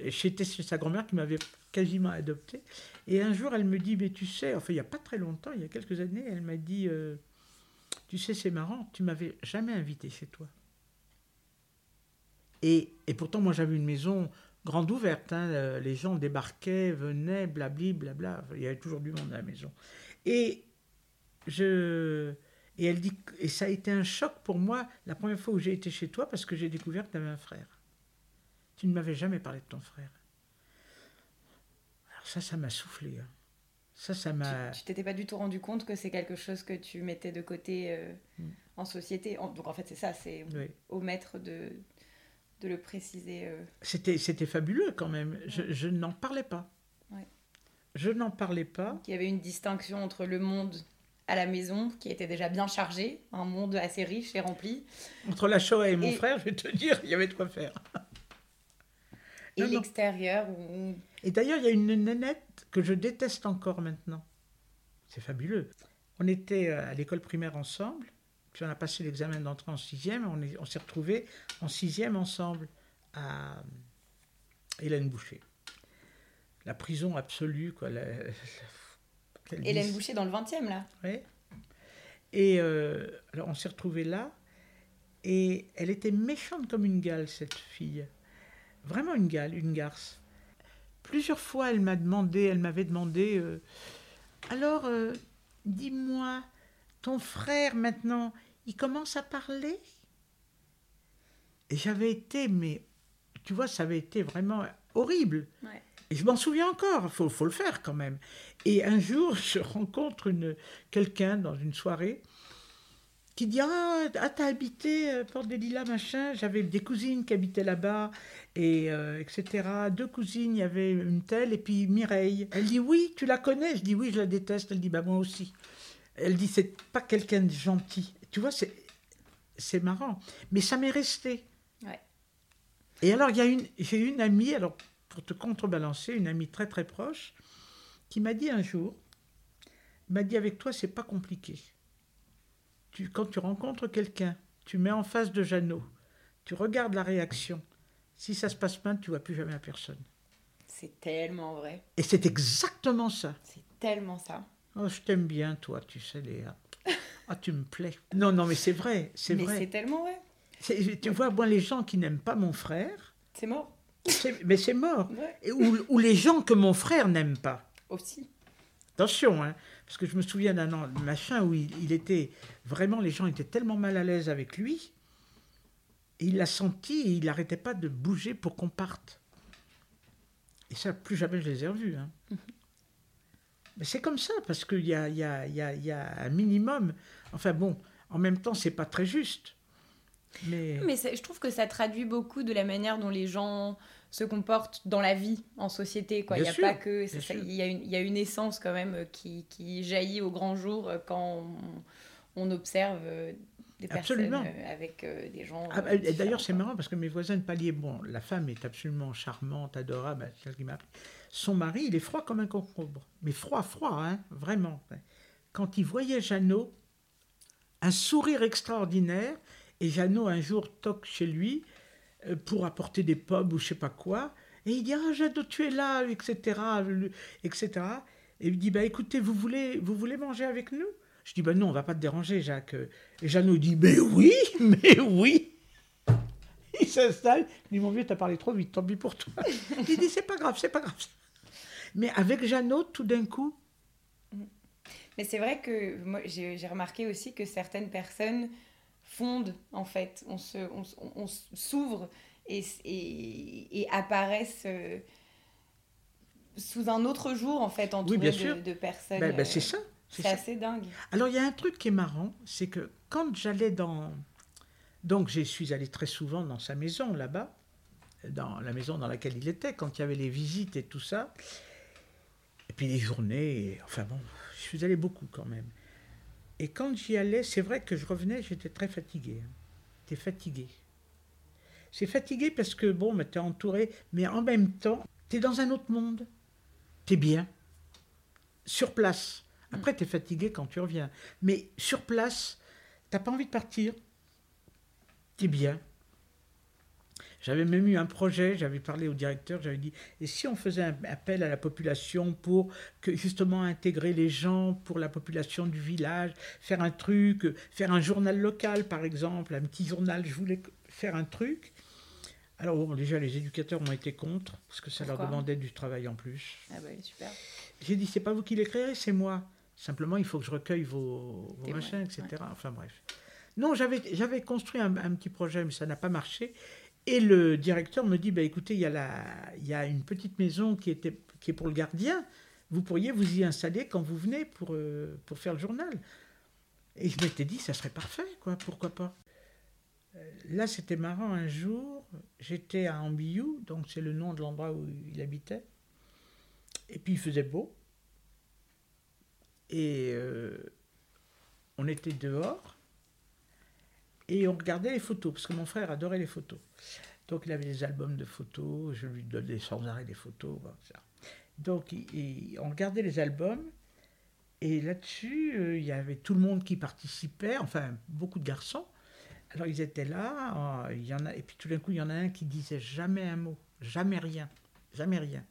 j'étais chez sa grand-mère qui m'avait quasiment adopté. Et un jour, elle me dit, mais tu sais, enfin, il n'y a pas très longtemps, il y a quelques années, elle m'a dit, euh, tu sais, c'est marrant, tu m'avais jamais invité chez toi. Et, et pourtant, moi, j'avais une maison grande ouverte. hein, euh, les gens débarquaient, venaient, blabli, blabla. Il y avait toujours du monde à la maison. Et je... Et elle dit, et ça a été un choc pour moi la première fois où j'ai été chez toi parce que j'ai découvert que tu avais un frère. Tu ne m'avais jamais parlé de ton frère. Alors ça, ça m'a soufflé. hein. Ça, ça m'a... Tu t'étais pas du tout rendu compte que c'est quelque chose que tu mettais de côté euh, Mm. en société. Donc en fait, c'est ça, c'est Oui. au maître de, de le préciser. euh. C'était, c'était fabuleux quand même. Je, je n'en parlais pas. Je n'en parlais pas. qu'il y avait une distinction entre le monde à la maison, qui était déjà bien chargé, un monde assez riche et rempli, Entre la Shoah et mon Et- frère, je vais te dire, il y avait de quoi faire. et Non, non. l'extérieur où Et d'ailleurs, il y a une nénette que je déteste encore maintenant. c'est fabuleux. On était à l'école primaire ensemble, puis on a passé l'examen d'entrée en sixième, on, on s'est retrouvés en sixième ensemble à Hélène Boucher. La prison absolue, quoi. Hélène Boucher dans le 20e, là Oui. Et euh, alors on s'est retrouvés là, et elle était méchante comme une gale, cette fille. Vraiment une gale, une garce. Plusieurs fois, elle m'a demandé, elle m'avait demandé, euh, alors, euh, dis-moi, ton frère maintenant, il commence à parler? Et j'avais été, mais tu vois, ça avait été vraiment horrible. Et je m'en souviens encore, il faut, faut, le faire quand même. Et un jour, [LAUGHS] je rencontre quelqu'un dans une soirée qui dit Ah, ah t'as habité euh, Porte des Lilas, machin. J'avais des cousines qui habitaient là-bas, et euh, etc. Deux cousines, il y avait une telle, et puis Mireille. Elle dit Oui, tu la connais? Je dis Oui, je la déteste. Elle dit Bah, moi aussi. Elle dit C'est pas quelqu'un de gentil. Tu vois, c'est marrant. Mais ça m'est resté. Et alors, j'ai une amie, alors pour te contrebalancer, une amie très très proche, qui m'a dit un jour, m'a dit avec toi c'est pas compliqué. Tu, quand tu rencontres quelqu'un, tu mets en face de Jeannot, tu regardes la réaction. Si ça se passe mal, tu vois plus jamais la personne. C'est tellement vrai. Et c'est exactement ça. C'est tellement ça. Oh, je t'aime bien, toi, tu sais, Léa. Ah, tu me plais. Non, non, mais c'est vrai, c'est vrai. Mais c'est tellement vrai. Tu vois, moi, les gens qui n'aiment pas mon frère. C'est mort. Mais c'est mort. ou, les gens que mon frère n'aime pas. Aussi. Attention, hein, parce que je me souviens d'un machin où il, était vraiment, les gens étaient tellement mal à l'aise avec lui, et il l'a senti et il n'arrêtait pas de bouger pour qu'on parte. Et ça, plus jamais je les ai revus. Hein. Mhm. Mais c'est comme ça, parce qu'il y a, y, a, y, a, y a un minimum. Enfin bon, en même temps, c'est pas très juste. Mais, Mais je trouve que ça traduit beaucoup de la manière dont les gens se comportent dans la vie, en société. Quoi. il y a pas que il, y a une, il y a une essence quand même euh, qui, qui jaillit au grand jour euh, quand on, observe euh, des personnes avec des gens. Ah, bah, d'ailleurs, c'est marrant parce que mes voisins de palier, bon, la femme est absolument charmante, adorable, celle qui m'a Son mari, il est froid comme un concombre. Mais froid, froid, hein, vraiment. Quand il voyait Jeannot, un sourire extraordinaire, et Jeannot, un jour, toque chez lui euh, pour apporter des pommes ou je sais pas quoi. Et il dit Ah, Jeannot, tu es là, etc. etc. Et il dit Bah écoutez, vous voulez, vous voulez manger avec nous? Je dis Bah non, on va pas te déranger, Jacques. Et Jeannot dit Mais oui, [LAUGHS] mais oui [LAUGHS] Il s'installe. Il dit Mon vieux, t'as parlé trop vite, tant pis pour toi. [LAUGHS] Il dit C'est pas grave, c'est pas grave. Mais avec Jeannot, tout d'un coup. Mais c'est vrai que j'ai remarqué aussi que certaines personnes fondent en fait, on se, on, s'ouvre et, et, apparaissent euh, sous un autre jour en fait entourés de, de, personnes. Ben, ben, c'est ça. C'est assez dingue. Alors il y a un truc qui est marrant, c'est que quand j'allais dans, donc je suis allé très souvent dans sa maison là-bas, dans la maison dans laquelle il était, quand il y avait les visites et tout ça, et puis les journées, enfin bon, je suis allé beaucoup quand même. Et quand j'y allais, c'est vrai que je revenais, j'étais très fatigué. Hein. T'es fatigué. C'est fatigué parce que, bon, tu es entouré, mais en même temps, tu es dans un autre monde. Tu es bien. Sur place. Après, tu es fatigué quand tu reviens. Mais sur place, t'as pas envie de partir. Tu es bien. J'avais même eu un projet, j'avais parlé au directeur, j'avais dit, et si on faisait un appel à la population pour que justement intégrer les gens pour la population du village, faire un truc, faire un journal local par exemple, un petit journal, je voulais faire un truc? Alors bon, déjà les éducateurs ont été contre, parce que ça leur demandait du travail en plus. Ah bah super. J'ai dit, c'est pas vous qui l'écrirez, c'est moi. Simplement, il faut que je recueille vos, machins, etc. Enfin bref. Non, j'avais construit un, un, petit projet, mais ça n'a pas marché. Et le directeur me dit, bah, écoutez, il y, a la, y a une petite maison qui, était, qui est pour le gardien, vous pourriez vous y installer quand vous venez pour, euh, pour faire le journal. Et je m'étais dit, ça serait parfait, quoi, pourquoi pas. Euh, là, c'était marrant, un jour, j'étais à Ambiou, donc c'est le nom de l'endroit où il habitait, et puis il faisait beau, et euh, on était dehors, et on regardait les photos, parce que mon frère adorait les photos. Donc il avait des albums de photos, je lui donnais sans arrêt des photos. Donc on regardait les albums, Et là-dessus, euh, il y avait tout le monde qui participait, enfin beaucoup de garçons. Alors ils étaient là, euh, il y en a, et puis tout d'un coup, il y en a un qui disait jamais un mot, jamais rien, jamais rien.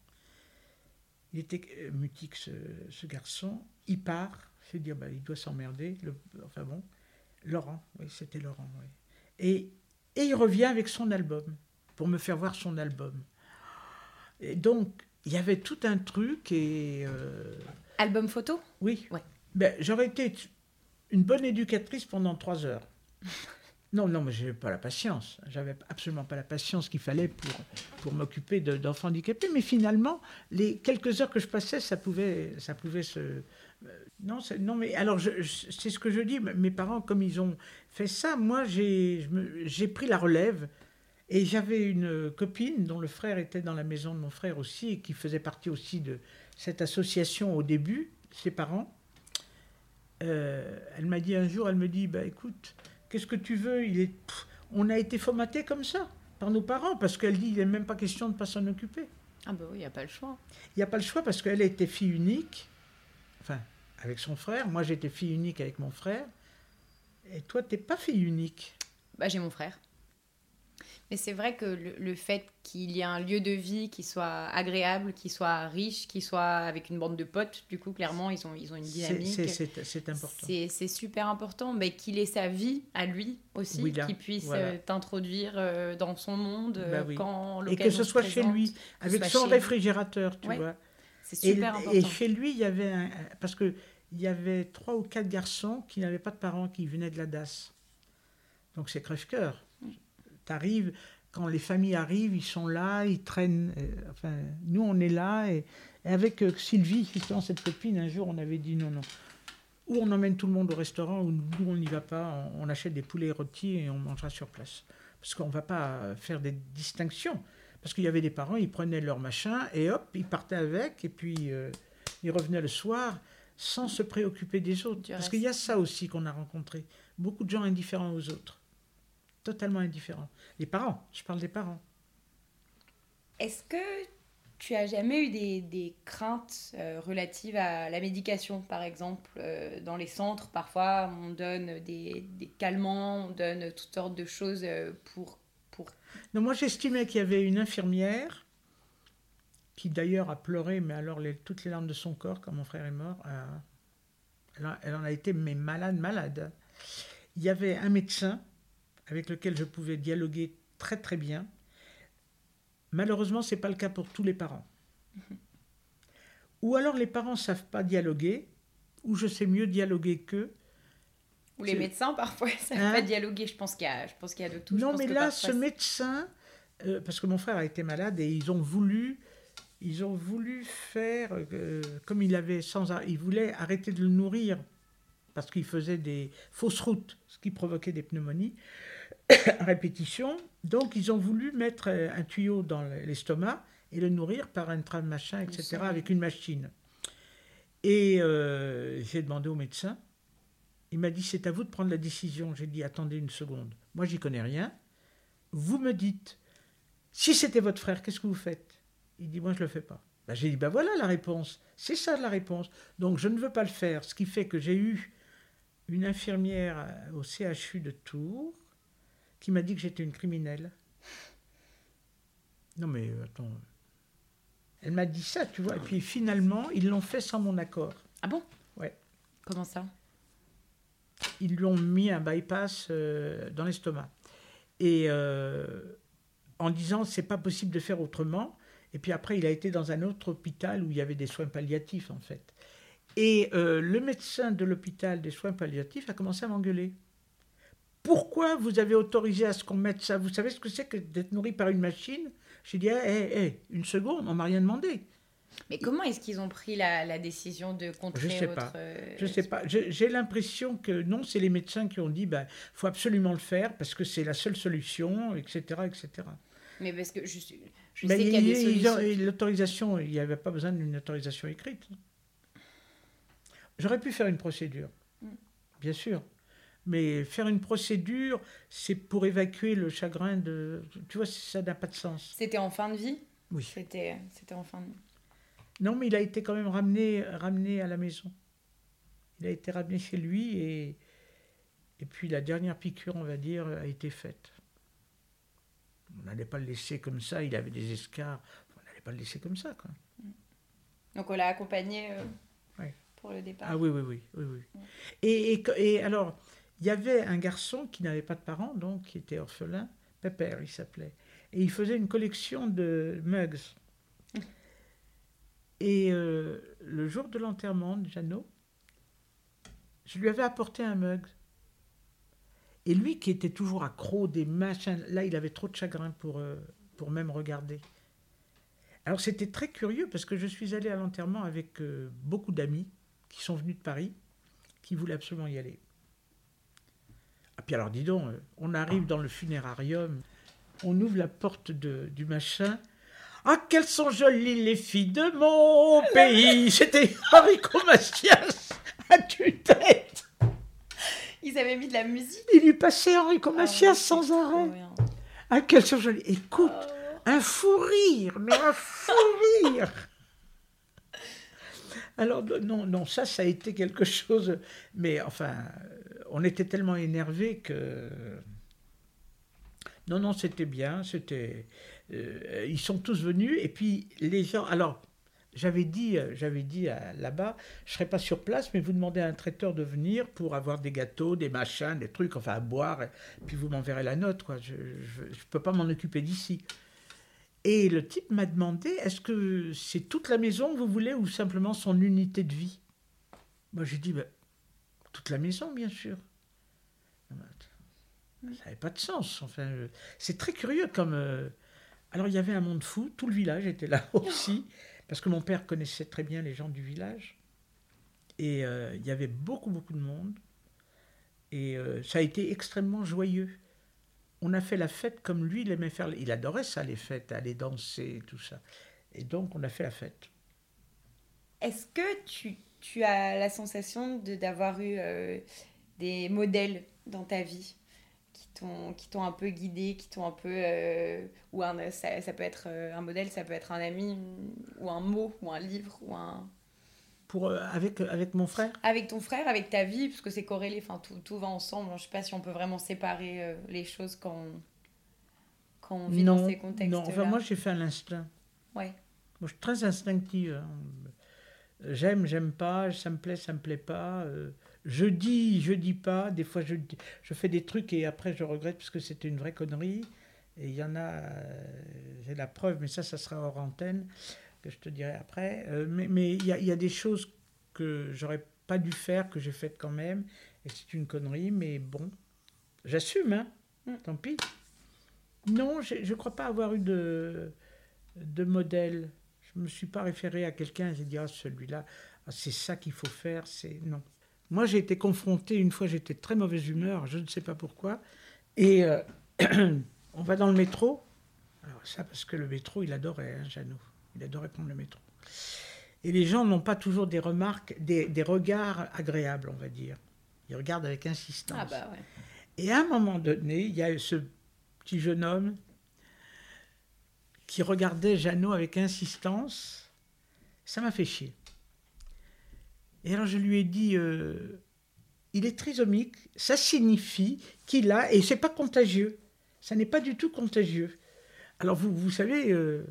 Il était euh, mutique ce, garçon, il part, c'est dire, bah, il doit s'emmerder, enfin bon, Laurent, oui, c'était Laurent, oui. Et, et il revient avec son album, pour me faire voir son album. Et donc, il y avait tout un truc, et euh, Album photo? Oui, Ouais. ben, j'aurais été une bonne éducatrice pendant trois heures. [LAUGHS] Non, non, mais je n'avais pas la patience. J'avais absolument pas la patience qu'il fallait pour, pour m'occuper de- d'enfants handicapés. Mais finalement, les quelques heures que je passais, ça pouvait, ça pouvait se. Non, non, mais alors, c'est ce que je dis. Mes parents, comme ils ont fait ça, moi, j'ai pris la relève. Et j'avais une copine dont le frère était dans la maison de mon frère aussi, et qui faisait partie aussi de cette association au début, ses parents. Euh, elle m'a dit un jour, elle me dit, bah écoute, qu'est-ce que tu veux? Il est, pff, on a été formaté comme ça par nos parents, parce qu'elle dit, il n'est même pas question de ne pas s'en occuper. Ah bah oui, il n'y a pas le choix. Il n'y a pas le choix parce qu'elle était fille unique, enfin, avec son frère. Moi, j'étais fille unique avec mon frère. Et toi, t'es pas fille unique. Bah, j'ai mon frère. Mais c'est vrai que le, le fait qu'il y ait un lieu de vie qui soit agréable, qui soit riche, qui soit avec une bande de potes, du coup, clairement, ils ont, ils ont une dynamique. C'est important. C'est super important, mais qu'il ait sa vie à lui aussi, Oui, qu'il puisse voilà. euh, t'introduire euh, dans son monde euh, Bah oui. quand Et que ce soit chez lui, avec son lui. réfrigérateur, tu Ouais. vois. C'est Et, super et important. chez lui, il y avait un, parce que il y avait trois ou quatre garçons qui n'avaient pas de parents, qui venaient de la DAS. Donc c'est crève-cœur. T'arrives, quand les familles arrivent, ils sont là, ils traînent. euh, enfin, nous, on est là. Et, et avec euh, Sylvie, justement, cette copine, un jour, on avait dit non, non. Ou on emmène tout le monde au restaurant, ou nous, on n'y va pas. On, on achète des poulets rôtis et on mangera sur place. Parce qu'on ne va pas faire des distinctions. Parce qu'il y avait des parents, ils prenaient leur machin et hop, ils partaient avec et puis euh, ils revenaient le soir sans se préoccuper des autres. Du Parce qu'il y a ça aussi qu'on a rencontré. Beaucoup de gens indifférents aux autres. Totalement indifférents. Les parents, je parle des parents. Est-ce que tu as jamais eu des, des craintes euh, relatives à la médication, par exemple euh, Dans les centres, parfois, on donne des, des calmants, on donne toutes sortes de choses pour... moi j'estimais qu'il y avait une infirmière qui d'ailleurs a pleuré, mais alors les- toutes les larmes de son corps quand mon frère est mort. euh, elle, en- elle en a été mais malade, malade. Il y avait un médecin avec lequel je pouvais dialoguer très très bien. Malheureusement, c'est pas le cas pour tous les parents. Ou alors les parents savent pas dialoguer, ou je sais mieux dialoguer qu'eux. Ou les médecins, parfois, [LAUGHS] ça ne Hein? pas dialoguer. Je pense qu'il y, a- je pense qu'il y a de tout. Je Non, pense mais là, parfois, ce médecin, euh, parce que mon frère a été malade et ils ont voulu, ils ont voulu faire euh, comme il avait sans, ils voulaient arrêter de le nourrir parce qu'il faisait des fausses routes, ce qui provoquait des pneumonies [COUGHS] à répétition. Donc, ils ont voulu mettre euh, un tuyau dans l'estomac et le nourrir par un tram machin, etc., avec une machine. Et euh, j'ai demandé au médecin. Il m'a dit c'est à vous de prendre la décision. J'ai dit attendez une seconde. Moi j'y connais rien. Vous me dites si c'était votre frère, qu'est-ce que vous faites? Il dit moi je le fais pas. Ben, j'ai dit ben voilà la réponse. C'est ça la réponse. Donc je ne veux pas le faire. Ce qui fait que j'ai eu une infirmière euh, au CHU de Tours qui m'a dit que j'étais une criminelle. Non mais euh, attends. Elle m'a dit ça, tu vois. Et puis finalement, ils l'ont fait sans mon accord. Ah bon? Ouais. Comment ça? Ils lui ont mis un bypass euh, dans l'estomac. Et euh, en disant c'est pas possible de faire autrement. Et puis après, il a été dans un autre hôpital où il y avait des soins palliatifs en fait. Et euh, le médecin de l'hôpital des soins palliatifs a commencé à m'engueuler. Pourquoi vous avez autorisé à ce qu'on mette ça? Vous savez ce que c'est que d'être nourri par une machine? J'ai dit, hé, hé, hé, une seconde, on m'a rien demandé. Mais comment est-ce qu'ils ont pris la, la décision de contrer Je sais votre... pas. euh, Je sais pas. J'ai l'impression que non, c'est les médecins qui ont dit, ben, faut absolument le faire parce que c'est la seule solution, etc., etc. Mais parce que je, je Ben, sais qu'il y a des solutions. L'autorisation, il n'y avait pas besoin d'une autorisation écrite. J'aurais pu faire une procédure, Mm. bien sûr. Mais faire une procédure, c'est pour évacuer le chagrin de. Tu vois, ça n'a pas de sens. C'était en fin de vie? Oui. C'était en fin de vie. Non, mais il a été quand même ramené, ramené à la maison. Il a été ramené chez lui et, et puis la dernière piqûre, on va dire, a été faite. On n'allait pas le laisser comme ça, il avait des escarres. On n'allait pas le laisser comme ça. Quoi. Donc on l'a accompagné euh, pour le départ. Ah oui, oui, oui. oui, oui. Et, et, et, alors, il y avait un garçon qui n'avait pas de parents, donc qui était orphelin, Pepper il s'appelait. Et il faisait une collection de mugs. Et euh, le jour de l'enterrement de Jeannot, je lui avais apporté un mug. Et lui qui était toujours accro des machins, là il avait trop de chagrin pour, euh, même regarder. Alors c'était très curieux parce que je suis allé à l'enterrement avec euh, beaucoup d'amis qui sont venus de Paris, qui voulaient absolument y aller. Ah puis alors dis donc, on arrive dans le funérarium, on ouvre la porte du machin, ah, quelles sont jolies les filles de mon pays C'était Enrico Macias à tue-tête. Ils avaient mis de la musique. Il lui passait Enrico ah, Macias sans arrêt. Ah, quelles sont jolies. Écoute, oh. un fou rire, mais un fou rire. Alors, non, non, ça, ça a été quelque chose. Mais enfin, on était tellement énervés que. Non, non, c'était bien. C'était. Euh, ils sont tous venus et puis les gens. Alors, j'avais dit, j'avais dit là-bas, je serais pas sur place, mais vous demandez à un traiteur de venir pour avoir des gâteaux, des machins, des trucs, enfin à boire, puis vous m'enverrez la note, quoi. Je ne peux pas m'en occuper d'ici. Et le type m'a demandé, est-ce que c'est toute la maison que vous voulez ou simplement son unité de vie? Moi j'ai dit, ben, toute la maison, bien sûr. Ça n'avait pas de sens. Enfin, c'est très curieux comme. Euh, alors il y avait un monde fou, tout le village était là [LAUGHS] aussi, parce que mon père connaissait très bien les gens du village. Et euh, il y avait beaucoup, beaucoup de monde. Et euh, ça a été extrêmement joyeux. On a fait la fête comme lui, il aimait faire. Il adorait ça, les fêtes, aller danser, tout ça. Et donc on a fait la fête. Est-ce que tu, tu, as la sensation d'avoir eu des modèles dans ta vie? Qui t'ont un peu guidé, qui t'ont un peu... Euh, ou un, ça, ça, peut être euh, un modèle, ça peut être un ami, ou un mot, ou un livre, ou un... Pour, euh, avec, avec mon frère? Avec ton frère, avec ta vie, parce que c'est corrélé, enfin tout, tout va ensemble. Je sais pas si on peut vraiment séparer les choses quand on, quand on vit dans ces contextes Non, enfin moi j'ai fait à l'instinct. Ouais. Moi je suis très instinctive. Hein. J'aime, j'aime pas, ça me plaît, ça me plaît pas je dis, je dis pas. Des fois, je, je fais des trucs et après, je regrette parce que c'était une vraie connerie. Et il y en a, euh, j'ai la preuve, mais ça, ça sera hors antenne, que je te dirai après. Euh, mais il y, a, y, a, des choses que j'aurais pas dû faire, que j'ai faites quand même. Et c'est une connerie, mais bon, j'assume, hein. Mm. Tant pis. Non, je ne crois pas avoir eu de, de modèle. Je ne me suis pas référé à quelqu'un et j'ai dit, ah, celui-là, ah, c'est ça qu'il faut faire. C'est Non. Moi, j'ai été confronté, une fois, j'étais très mauvaise humeur, je ne sais pas pourquoi. Et euh, [CLEARS THROAT] on va dans le métro. Alors, ça, parce que le métro, il adorait, hein, Jeannot. Il adorait prendre le métro. Et les gens n'ont pas toujours des remarques, des, des, regards agréables, on va dire. Ils regardent avec insistance. Ah bah ouais. Et à un moment donné, il y a ce petit jeune homme qui regardait Jeannot avec insistance. Ça m'a fait chier. Et alors je lui ai dit, euh, il est trisomique, ça signifie qu'il a, et c'est pas contagieux, ça n'est pas du tout contagieux. Alors vous, vous savez, euh,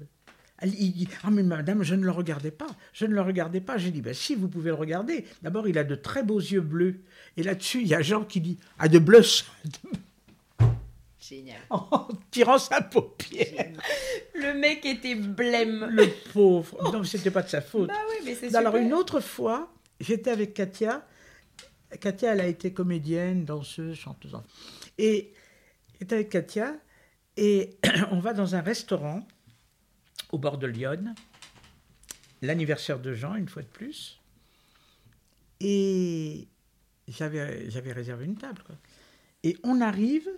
il dit, ah mais madame, je ne le regardais pas, je ne le regardais pas. J'ai dit, ben si, vous pouvez le regarder. D'abord, il a de très beaux yeux bleus. Et là-dessus, il y a Jean qui dit, ah de bleus. Génial. [LAUGHS] En tirant sa paupière. Le mec était blême. Le pauvre. Non, c'était pas de sa faute. Bah oui, mais c'est Alors une autre fois, j'étais avec Katia. Katia, elle a été comédienne, danseuse, chanteuse. Et j'étais avec Katia et [CLEARS THROAT] on va dans un restaurant au bord de Lyon, l'anniversaire de Jean, une fois de plus. Et j'avais, réservé une table. Et on arrive,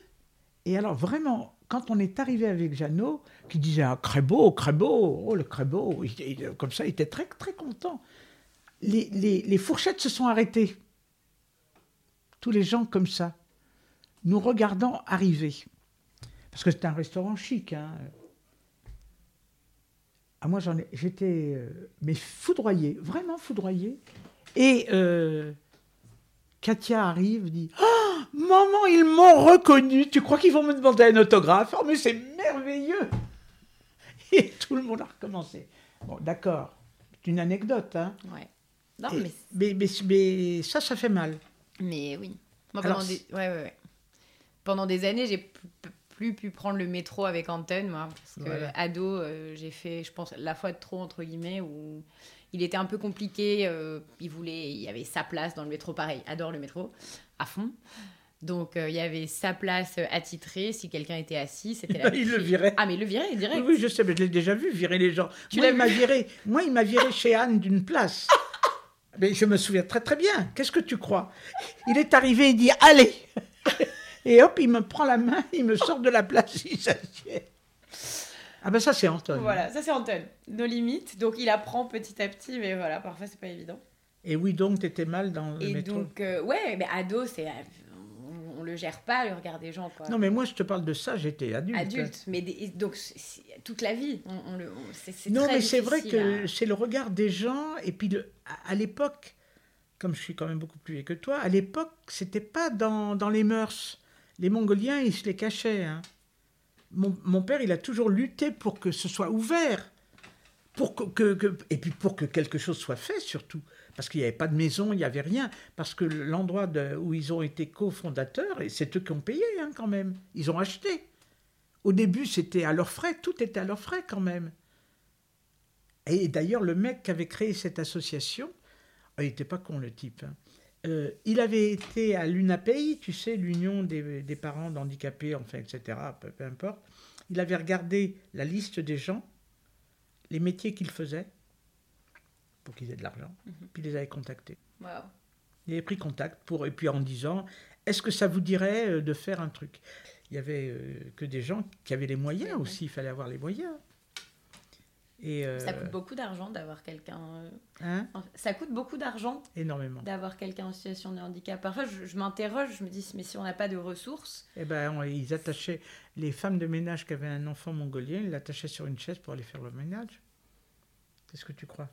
et alors vraiment, quand on est arrivé avec Jeannot, qui disait ah, beau, très beau, oh le beau, comme ça, il était très, très content les, fourchettes se sont arrêtées. Tous les gens comme ça, nous regardant arriver. Parce que c'était un restaurant chic. Hein. Ah, moi, j'étais euh, mais foudroyé, vraiment foudroyé. Et euh, Katia arrive, dit oh, Maman, ils m'ont reconnu. Tu crois qu'ils vont me demander un autographe? Oh, mais c'est merveilleux Et tout le monde a recommencé. Bon, d'accord. C'est une anecdote, hein Ouais. Non, mais, mais, mais, mais ça, ça fait mal. mais oui. Moi, Alors, pendant, des... ouais, ouais, ouais. pendant des années, j'ai plus pu prendre le métro avec Anton, moi. Parce que, Voilà. ado, euh, j'ai fait, je pense, la fois de trop, entre guillemets, où il était un peu compliqué. euh, il voulait, il y avait sa place dans le métro, pareil, adore le métro, à fond. Donc, euh, il y avait sa place attitrée. Si quelqu'un était assis, c'était la [LAUGHS] Il le virait. Ah, mais il le virait direct. Oui, je sais, mais je l'ai déjà vu virer les gens. Tu moi, l'as il m'a viré. Moi, il m'a viré chez Anne d'une place. [LAUGHS] Mais je me souviens très très bien. Qu'est-ce que tu crois? Il est arrivé, il dit allez. Et hop, il me prend la main, il me sort de la place, il s'assied. Ah ben ça c'est Anton. Voilà, ça c'est Anton. Nos limites. Donc, il apprend petit à petit, mais voilà, parfois, c'est pas évident. Et oui, donc t'étais mal dans le Et métro. donc, euh, ouais, mais ado, c'est. On, le gère pas, le regard des gens, quoi. Non mais moi je te parle de ça, j'étais adulte. Adulte, mais des- donc toute la vie, on, on le, c'est, Non très mais c'est vrai que à- c'est le regard des gens et puis le- à, à l'époque, comme je suis quand même beaucoup plus vieux que toi, à l'époque c'était pas dans, dans les mœurs. Les Mongoliens ils se les cachaient. hein. Mon, mon père il a toujours lutté pour que ce soit ouvert. Pour que, que- que- et puis pour que quelque chose soit fait surtout. Parce qu'il n'y avait pas de maison, il n'y avait rien. Parce que l'endroit où ils ont été cofondateurs, et c'est eux qui ont payé hein, quand même. Ils ont acheté. Au début, c'était à leurs frais, tout était à leurs frais quand même. Et d'ailleurs, le mec qui avait créé cette association, ah, il n'était pas con le type, hein. Euh, il avait été à l'UNAPEI, tu sais, l'Union des, des parents d'handicapés, enfin, etc., peu, peu importe. Il avait regardé la liste des gens, les métiers qu'ils faisaient, pour qu'ils aient de l'argent, puis il les avait contactés. Waouh. Il avait pris contact pour, et puis en disant Est-ce que ça vous dirait euh, de faire un truc? Il y avait euh, que des gens qui avaient les moyens aussi, il fallait avoir les moyens. Et, euh, Ça coûte beaucoup d'argent d'avoir quelqu'un. hein, Ça coûte beaucoup d'argent énormément. d'avoir quelqu'un en situation de handicap. Parfois, je, je m'interroge, je me dis, mais si on n'a pas de ressources, Eh ben, on- ils attachaient les femmes de ménage qui avaient un enfant mongolien, ils l'attachaient sur une chaise pour aller faire le ménage. Qu'est-ce que tu crois?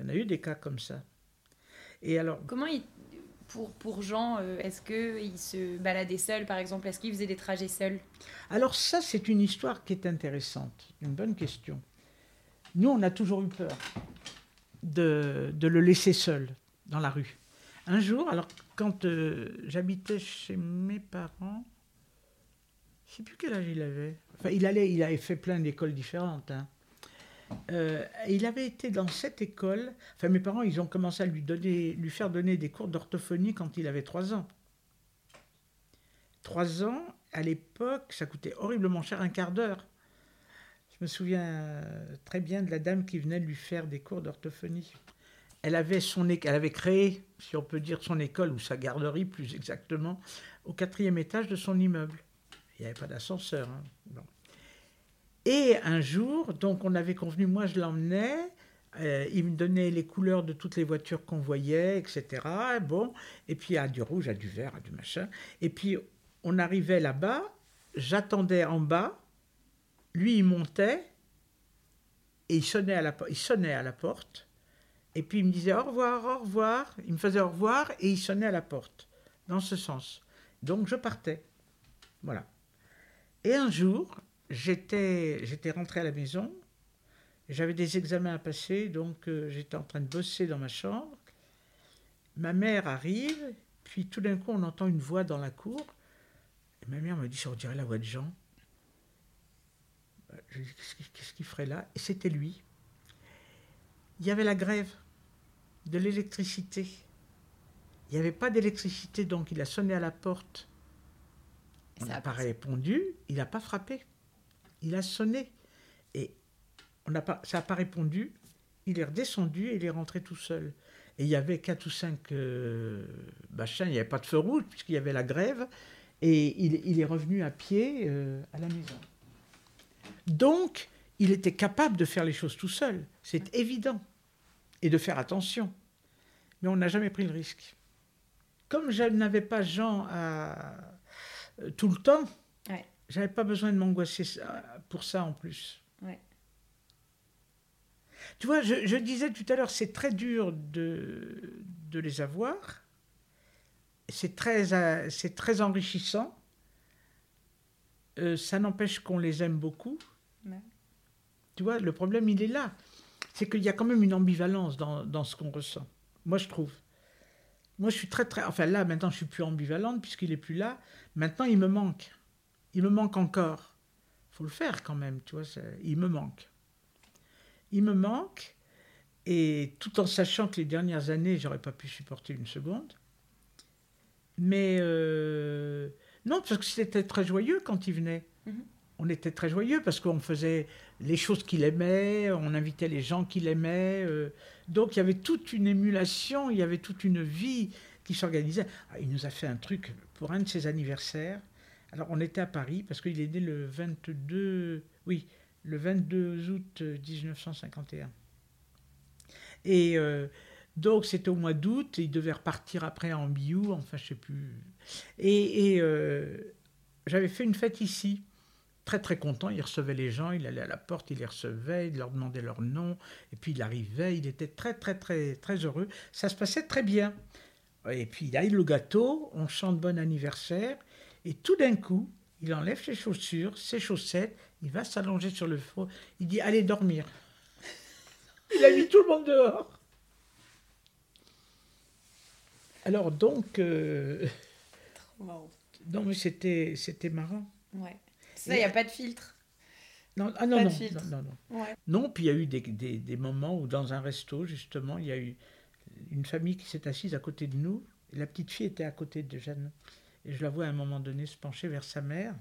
Il y en a eu des cas comme ça. Et alors, comment pour, pour Jean, euh, est-ce qu'ils se baladaient seuls, par exemple? Est-ce qu'ils faisaient des trajets seuls? Alors ça, c'est une histoire qui est intéressante, une bonne question. Nous, on a toujours eu peur de, de le laisser seul dans la rue. Un jour, alors quand euh, j'habitais chez mes parents, je ne sais plus quel âge il avait. Enfin, il, allait, il avait fait plein d'écoles différentes. hein. Euh, il avait été dans cette école. Enfin, mes parents, ils ont commencé à lui, donner, lui faire donner des cours d'orthophonie quand il avait 3 ans. 3 ans, à l'époque, ça coûtait horriblement cher, un quart d'heure. Je me souviens euh, très bien de la dame qui venait lui faire des cours d'orthophonie. Elle avait, son, elle avait créé, si on peut dire, son école, ou sa garderie plus exactement, au quatrième étage de son immeuble. Il n'y avait pas d'ascenseur. hein. Et un jour, donc on avait convenu, moi je l'emmenais, euh, il me donnait les couleurs de toutes les voitures qu'on voyait, etc. Bon, et puis à du rouge, à du vert, à du machin. Et puis on arrivait là-bas, j'attendais en bas, lui il montait, et il sonnait à la, il sonnait à la porte, et puis il me disait au revoir, au revoir, il me faisait au revoir, et il sonnait à la porte, dans ce sens. Donc je partais. Voilà. Et un jour, j'étais, j'étais rentré à la maison, j'avais des examens à passer, donc euh, j'étais en train de bosser dans ma chambre. Ma mère arrive, puis tout d'un coup, on entend une voix dans la cour. Et ma mère me dit, ça on dirait la voix de Jean. Bah, Je lui dis, qu'est-ce qu'il ferait là? Et c'était lui. Il y avait la grève de l'électricité. Il n'y avait pas d'électricité, donc il a sonné à la porte. On n'a pas répondu, il n'a pas frappé. Il a sonné. Et on ça n'a pas répondu. Il est redescendu et il est rentré tout seul. Et il y avait quatre ou cinq euh, machins, il n'y avait pas de feu rouge puisqu'il y avait la grève. Et il, est revenu à pied euh, à la maison. Donc, il était capable de faire les choses tout seul. C'est évident. Et de faire attention. Mais on n'a jamais pris le risque. Comme je n'avais pas Jean à, euh, tout le temps. J'avais pas besoin de m'angoisser ça- pour ça en plus. Ouais. Tu vois, je, je disais tout à l'heure, c'est très dur de, de les avoir, c'est très, euh, c'est très enrichissant. Euh, ça n'empêche qu'on les aime beaucoup. Tu vois, le problème, il est là. C'est qu'il y a quand même une ambivalence dans, dans ce qu'on ressent. Moi, je trouve. Moi, je suis très, très. Enfin, là, maintenant, je suis plus ambivalente puisqu'il est plus là. Maintenant, il me manque. Il me manque encore. faut le faire quand même, tu vois. Il me manque. Il me manque. Et tout en sachant que les dernières années, j'aurais pas pu supporter une seconde. Mais euh, non, parce que c'était très joyeux quand il venait. Mhm. On était très joyeux parce qu'on faisait les choses qu'il aimait, on invitait les gens qu'il aimait. Euh. donc il y avait toute une émulation, il y avait toute une vie qui s'organisait. Ah, il nous a fait un truc pour un de ses anniversaires. Alors on était à Paris parce qu'il est né le 22, oui, le 22 août 1951. Et euh, donc c'était au mois d'août, il devait repartir après en Biou, enfin je sais plus. Et, euh, j'avais fait une fête ici. Très très content, il recevait les gens, il allait à la porte, il les recevait, il leur demandait leur nom, et puis il arrivait, il était très très très très heureux. Ça se passait très bien. Et puis il a eu le gâteau, on chante bon anniversaire, et tout d'un coup, il enlève ses chaussures, ses chaussettes, il va s'allonger sur le four, il dit allez dormir. [LAUGHS] Il a mis tout le monde dehors. Alors donc. Euh, non, mais c'était, c'était marrant. Ouais. Ça, il n'y a pas de filtre. Non, ah, non, non, non, non, non. puis il y a eu des, des, des, moments où, dans un resto, justement, il y a eu une famille qui s'est assise à côté de nous. Et la petite fille était à côté de Jeanne. Et je la vois à un moment donné se pencher vers sa mère.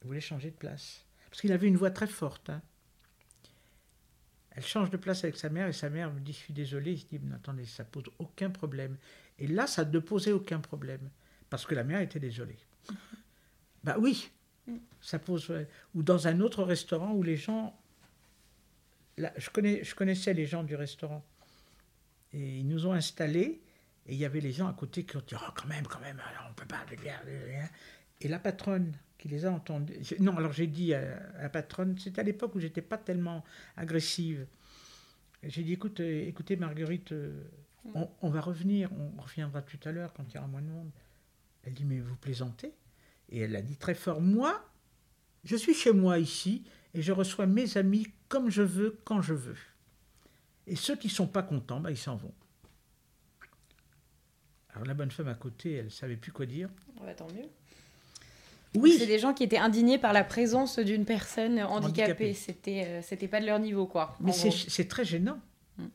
Elle voulait changer de place. Parce qu'il avait une voix très forte. Hein. Elle change de place avec sa mère et sa mère me dit Je suis désolée. Il se dit Mais attendez, ça pose aucun problème. Et là, ça ne posait aucun problème. Parce que la mère était désolée. [LAUGHS] bah oui, ça pose. Ou dans un autre restaurant où les gens. Là, je, connais, je connaissais les gens du restaurant. Et ils nous ont installés. Et il y avait les gens à côté qui ont dit Oh, quand même, quand même, on ne peut pas. Et la patronne qui les a entendus. Non, alors j'ai dit à la patronne, c'était à l'époque où j'étais pas tellement agressive. J'ai dit écoute, euh, écoutez Marguerite, euh, on, on, va revenir, on reviendra tout à l'heure quand il y aura moins de monde. Elle dit mais vous plaisantez? Et elle a dit très fort moi, je suis chez moi ici et je reçois mes amis comme je veux, quand je veux. Et ceux qui sont pas contents, bah, ils s'en vont. Alors la bonne femme à côté, elle savait plus quoi dire. Ouais, tant mieux. Oui. C'est des gens qui étaient indignés par la présence d'une personne handicapée. C'était, euh, c'était pas de leur niveau, quoi. Mais c'est, très gênant. Mm.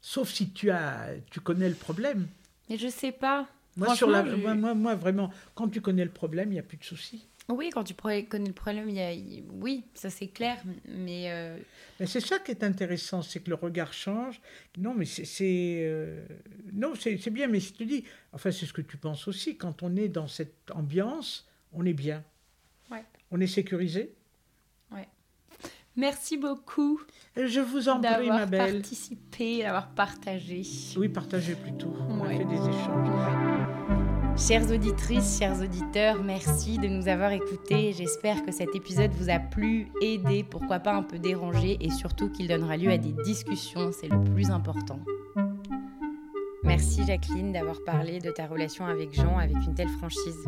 Sauf si tu as, tu connais le problème. Mais je sais pas. Moi, sur la, moi, moi, vraiment, quand tu connais le problème, il n'y a plus de soucis. Oui, quand tu connais le problème, il y a... oui, ça c'est clair, mais... Euh, mais c'est ça qui est intéressant, c'est que le regard change. Non, mais c'est... Euh, non, c'est bien, mais je te dis, enfin c'est ce que tu penses aussi, quand on est dans cette ambiance, on est bien. Ouais. On est sécurisé. Ouais. Merci beaucoup. Je vous en prie, ma belle. D'avoir participé, d'avoir partagé. Oui, partagé plutôt. On a fait des échanges. Chères auditrices, chers auditeurs, merci de nous avoir écoutés. J'espère que cet épisode vous a plu, aidé, pourquoi pas un peu dérangé et surtout qu'il donnera lieu à des discussions, c'est le plus important. Merci Jacqueline d'avoir parlé de ta relation avec Jean avec une telle franchise.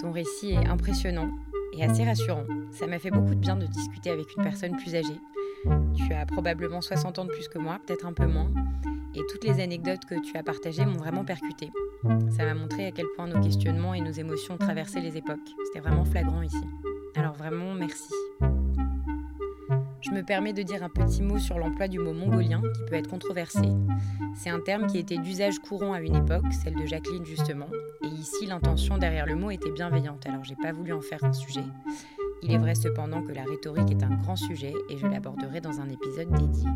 Ton récit est impressionnant et assez rassurant. Ça m'a fait beaucoup de bien de discuter avec une personne plus âgée. Tu as probablement 60 ans de plus que moi, peut-être un peu moins, et toutes les anecdotes que tu as partagées m'ont vraiment percuté. Ça m'a montré à quel point nos questionnements et nos émotions traversaient les époques. C'était vraiment flagrant ici. Alors vraiment, merci. Je me permets de dire un petit mot sur l'emploi du mot mongolien qui peut être controversé. C'est un terme qui était d'usage courant à une époque, celle de Jacqueline justement, et ici l'intention derrière le mot était bienveillante, alors j'ai pas voulu en faire un sujet. Il est vrai cependant que la rhétorique est un grand sujet et je l'aborderai dans un épisode dédié.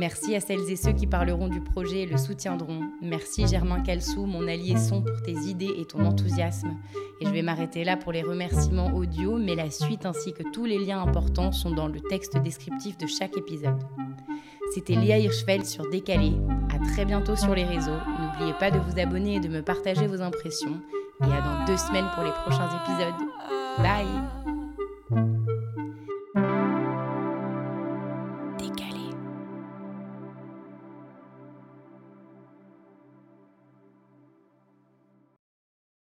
Merci à celles et ceux qui parleront du projet et le soutiendront. Merci Germain Calsou, mon allié son, pour tes idées et ton enthousiasme. Et je vais m'arrêter là pour les remerciements audio, mais la suite ainsi que tous les liens importants sont dans le texte descriptif de chaque épisode. C'était Léa Hirschfeld sur Décalé. À très bientôt sur les réseaux. N'oubliez pas de vous abonner et de me partager vos impressions. Et à dans deux semaines pour les prochains épisodes. Bye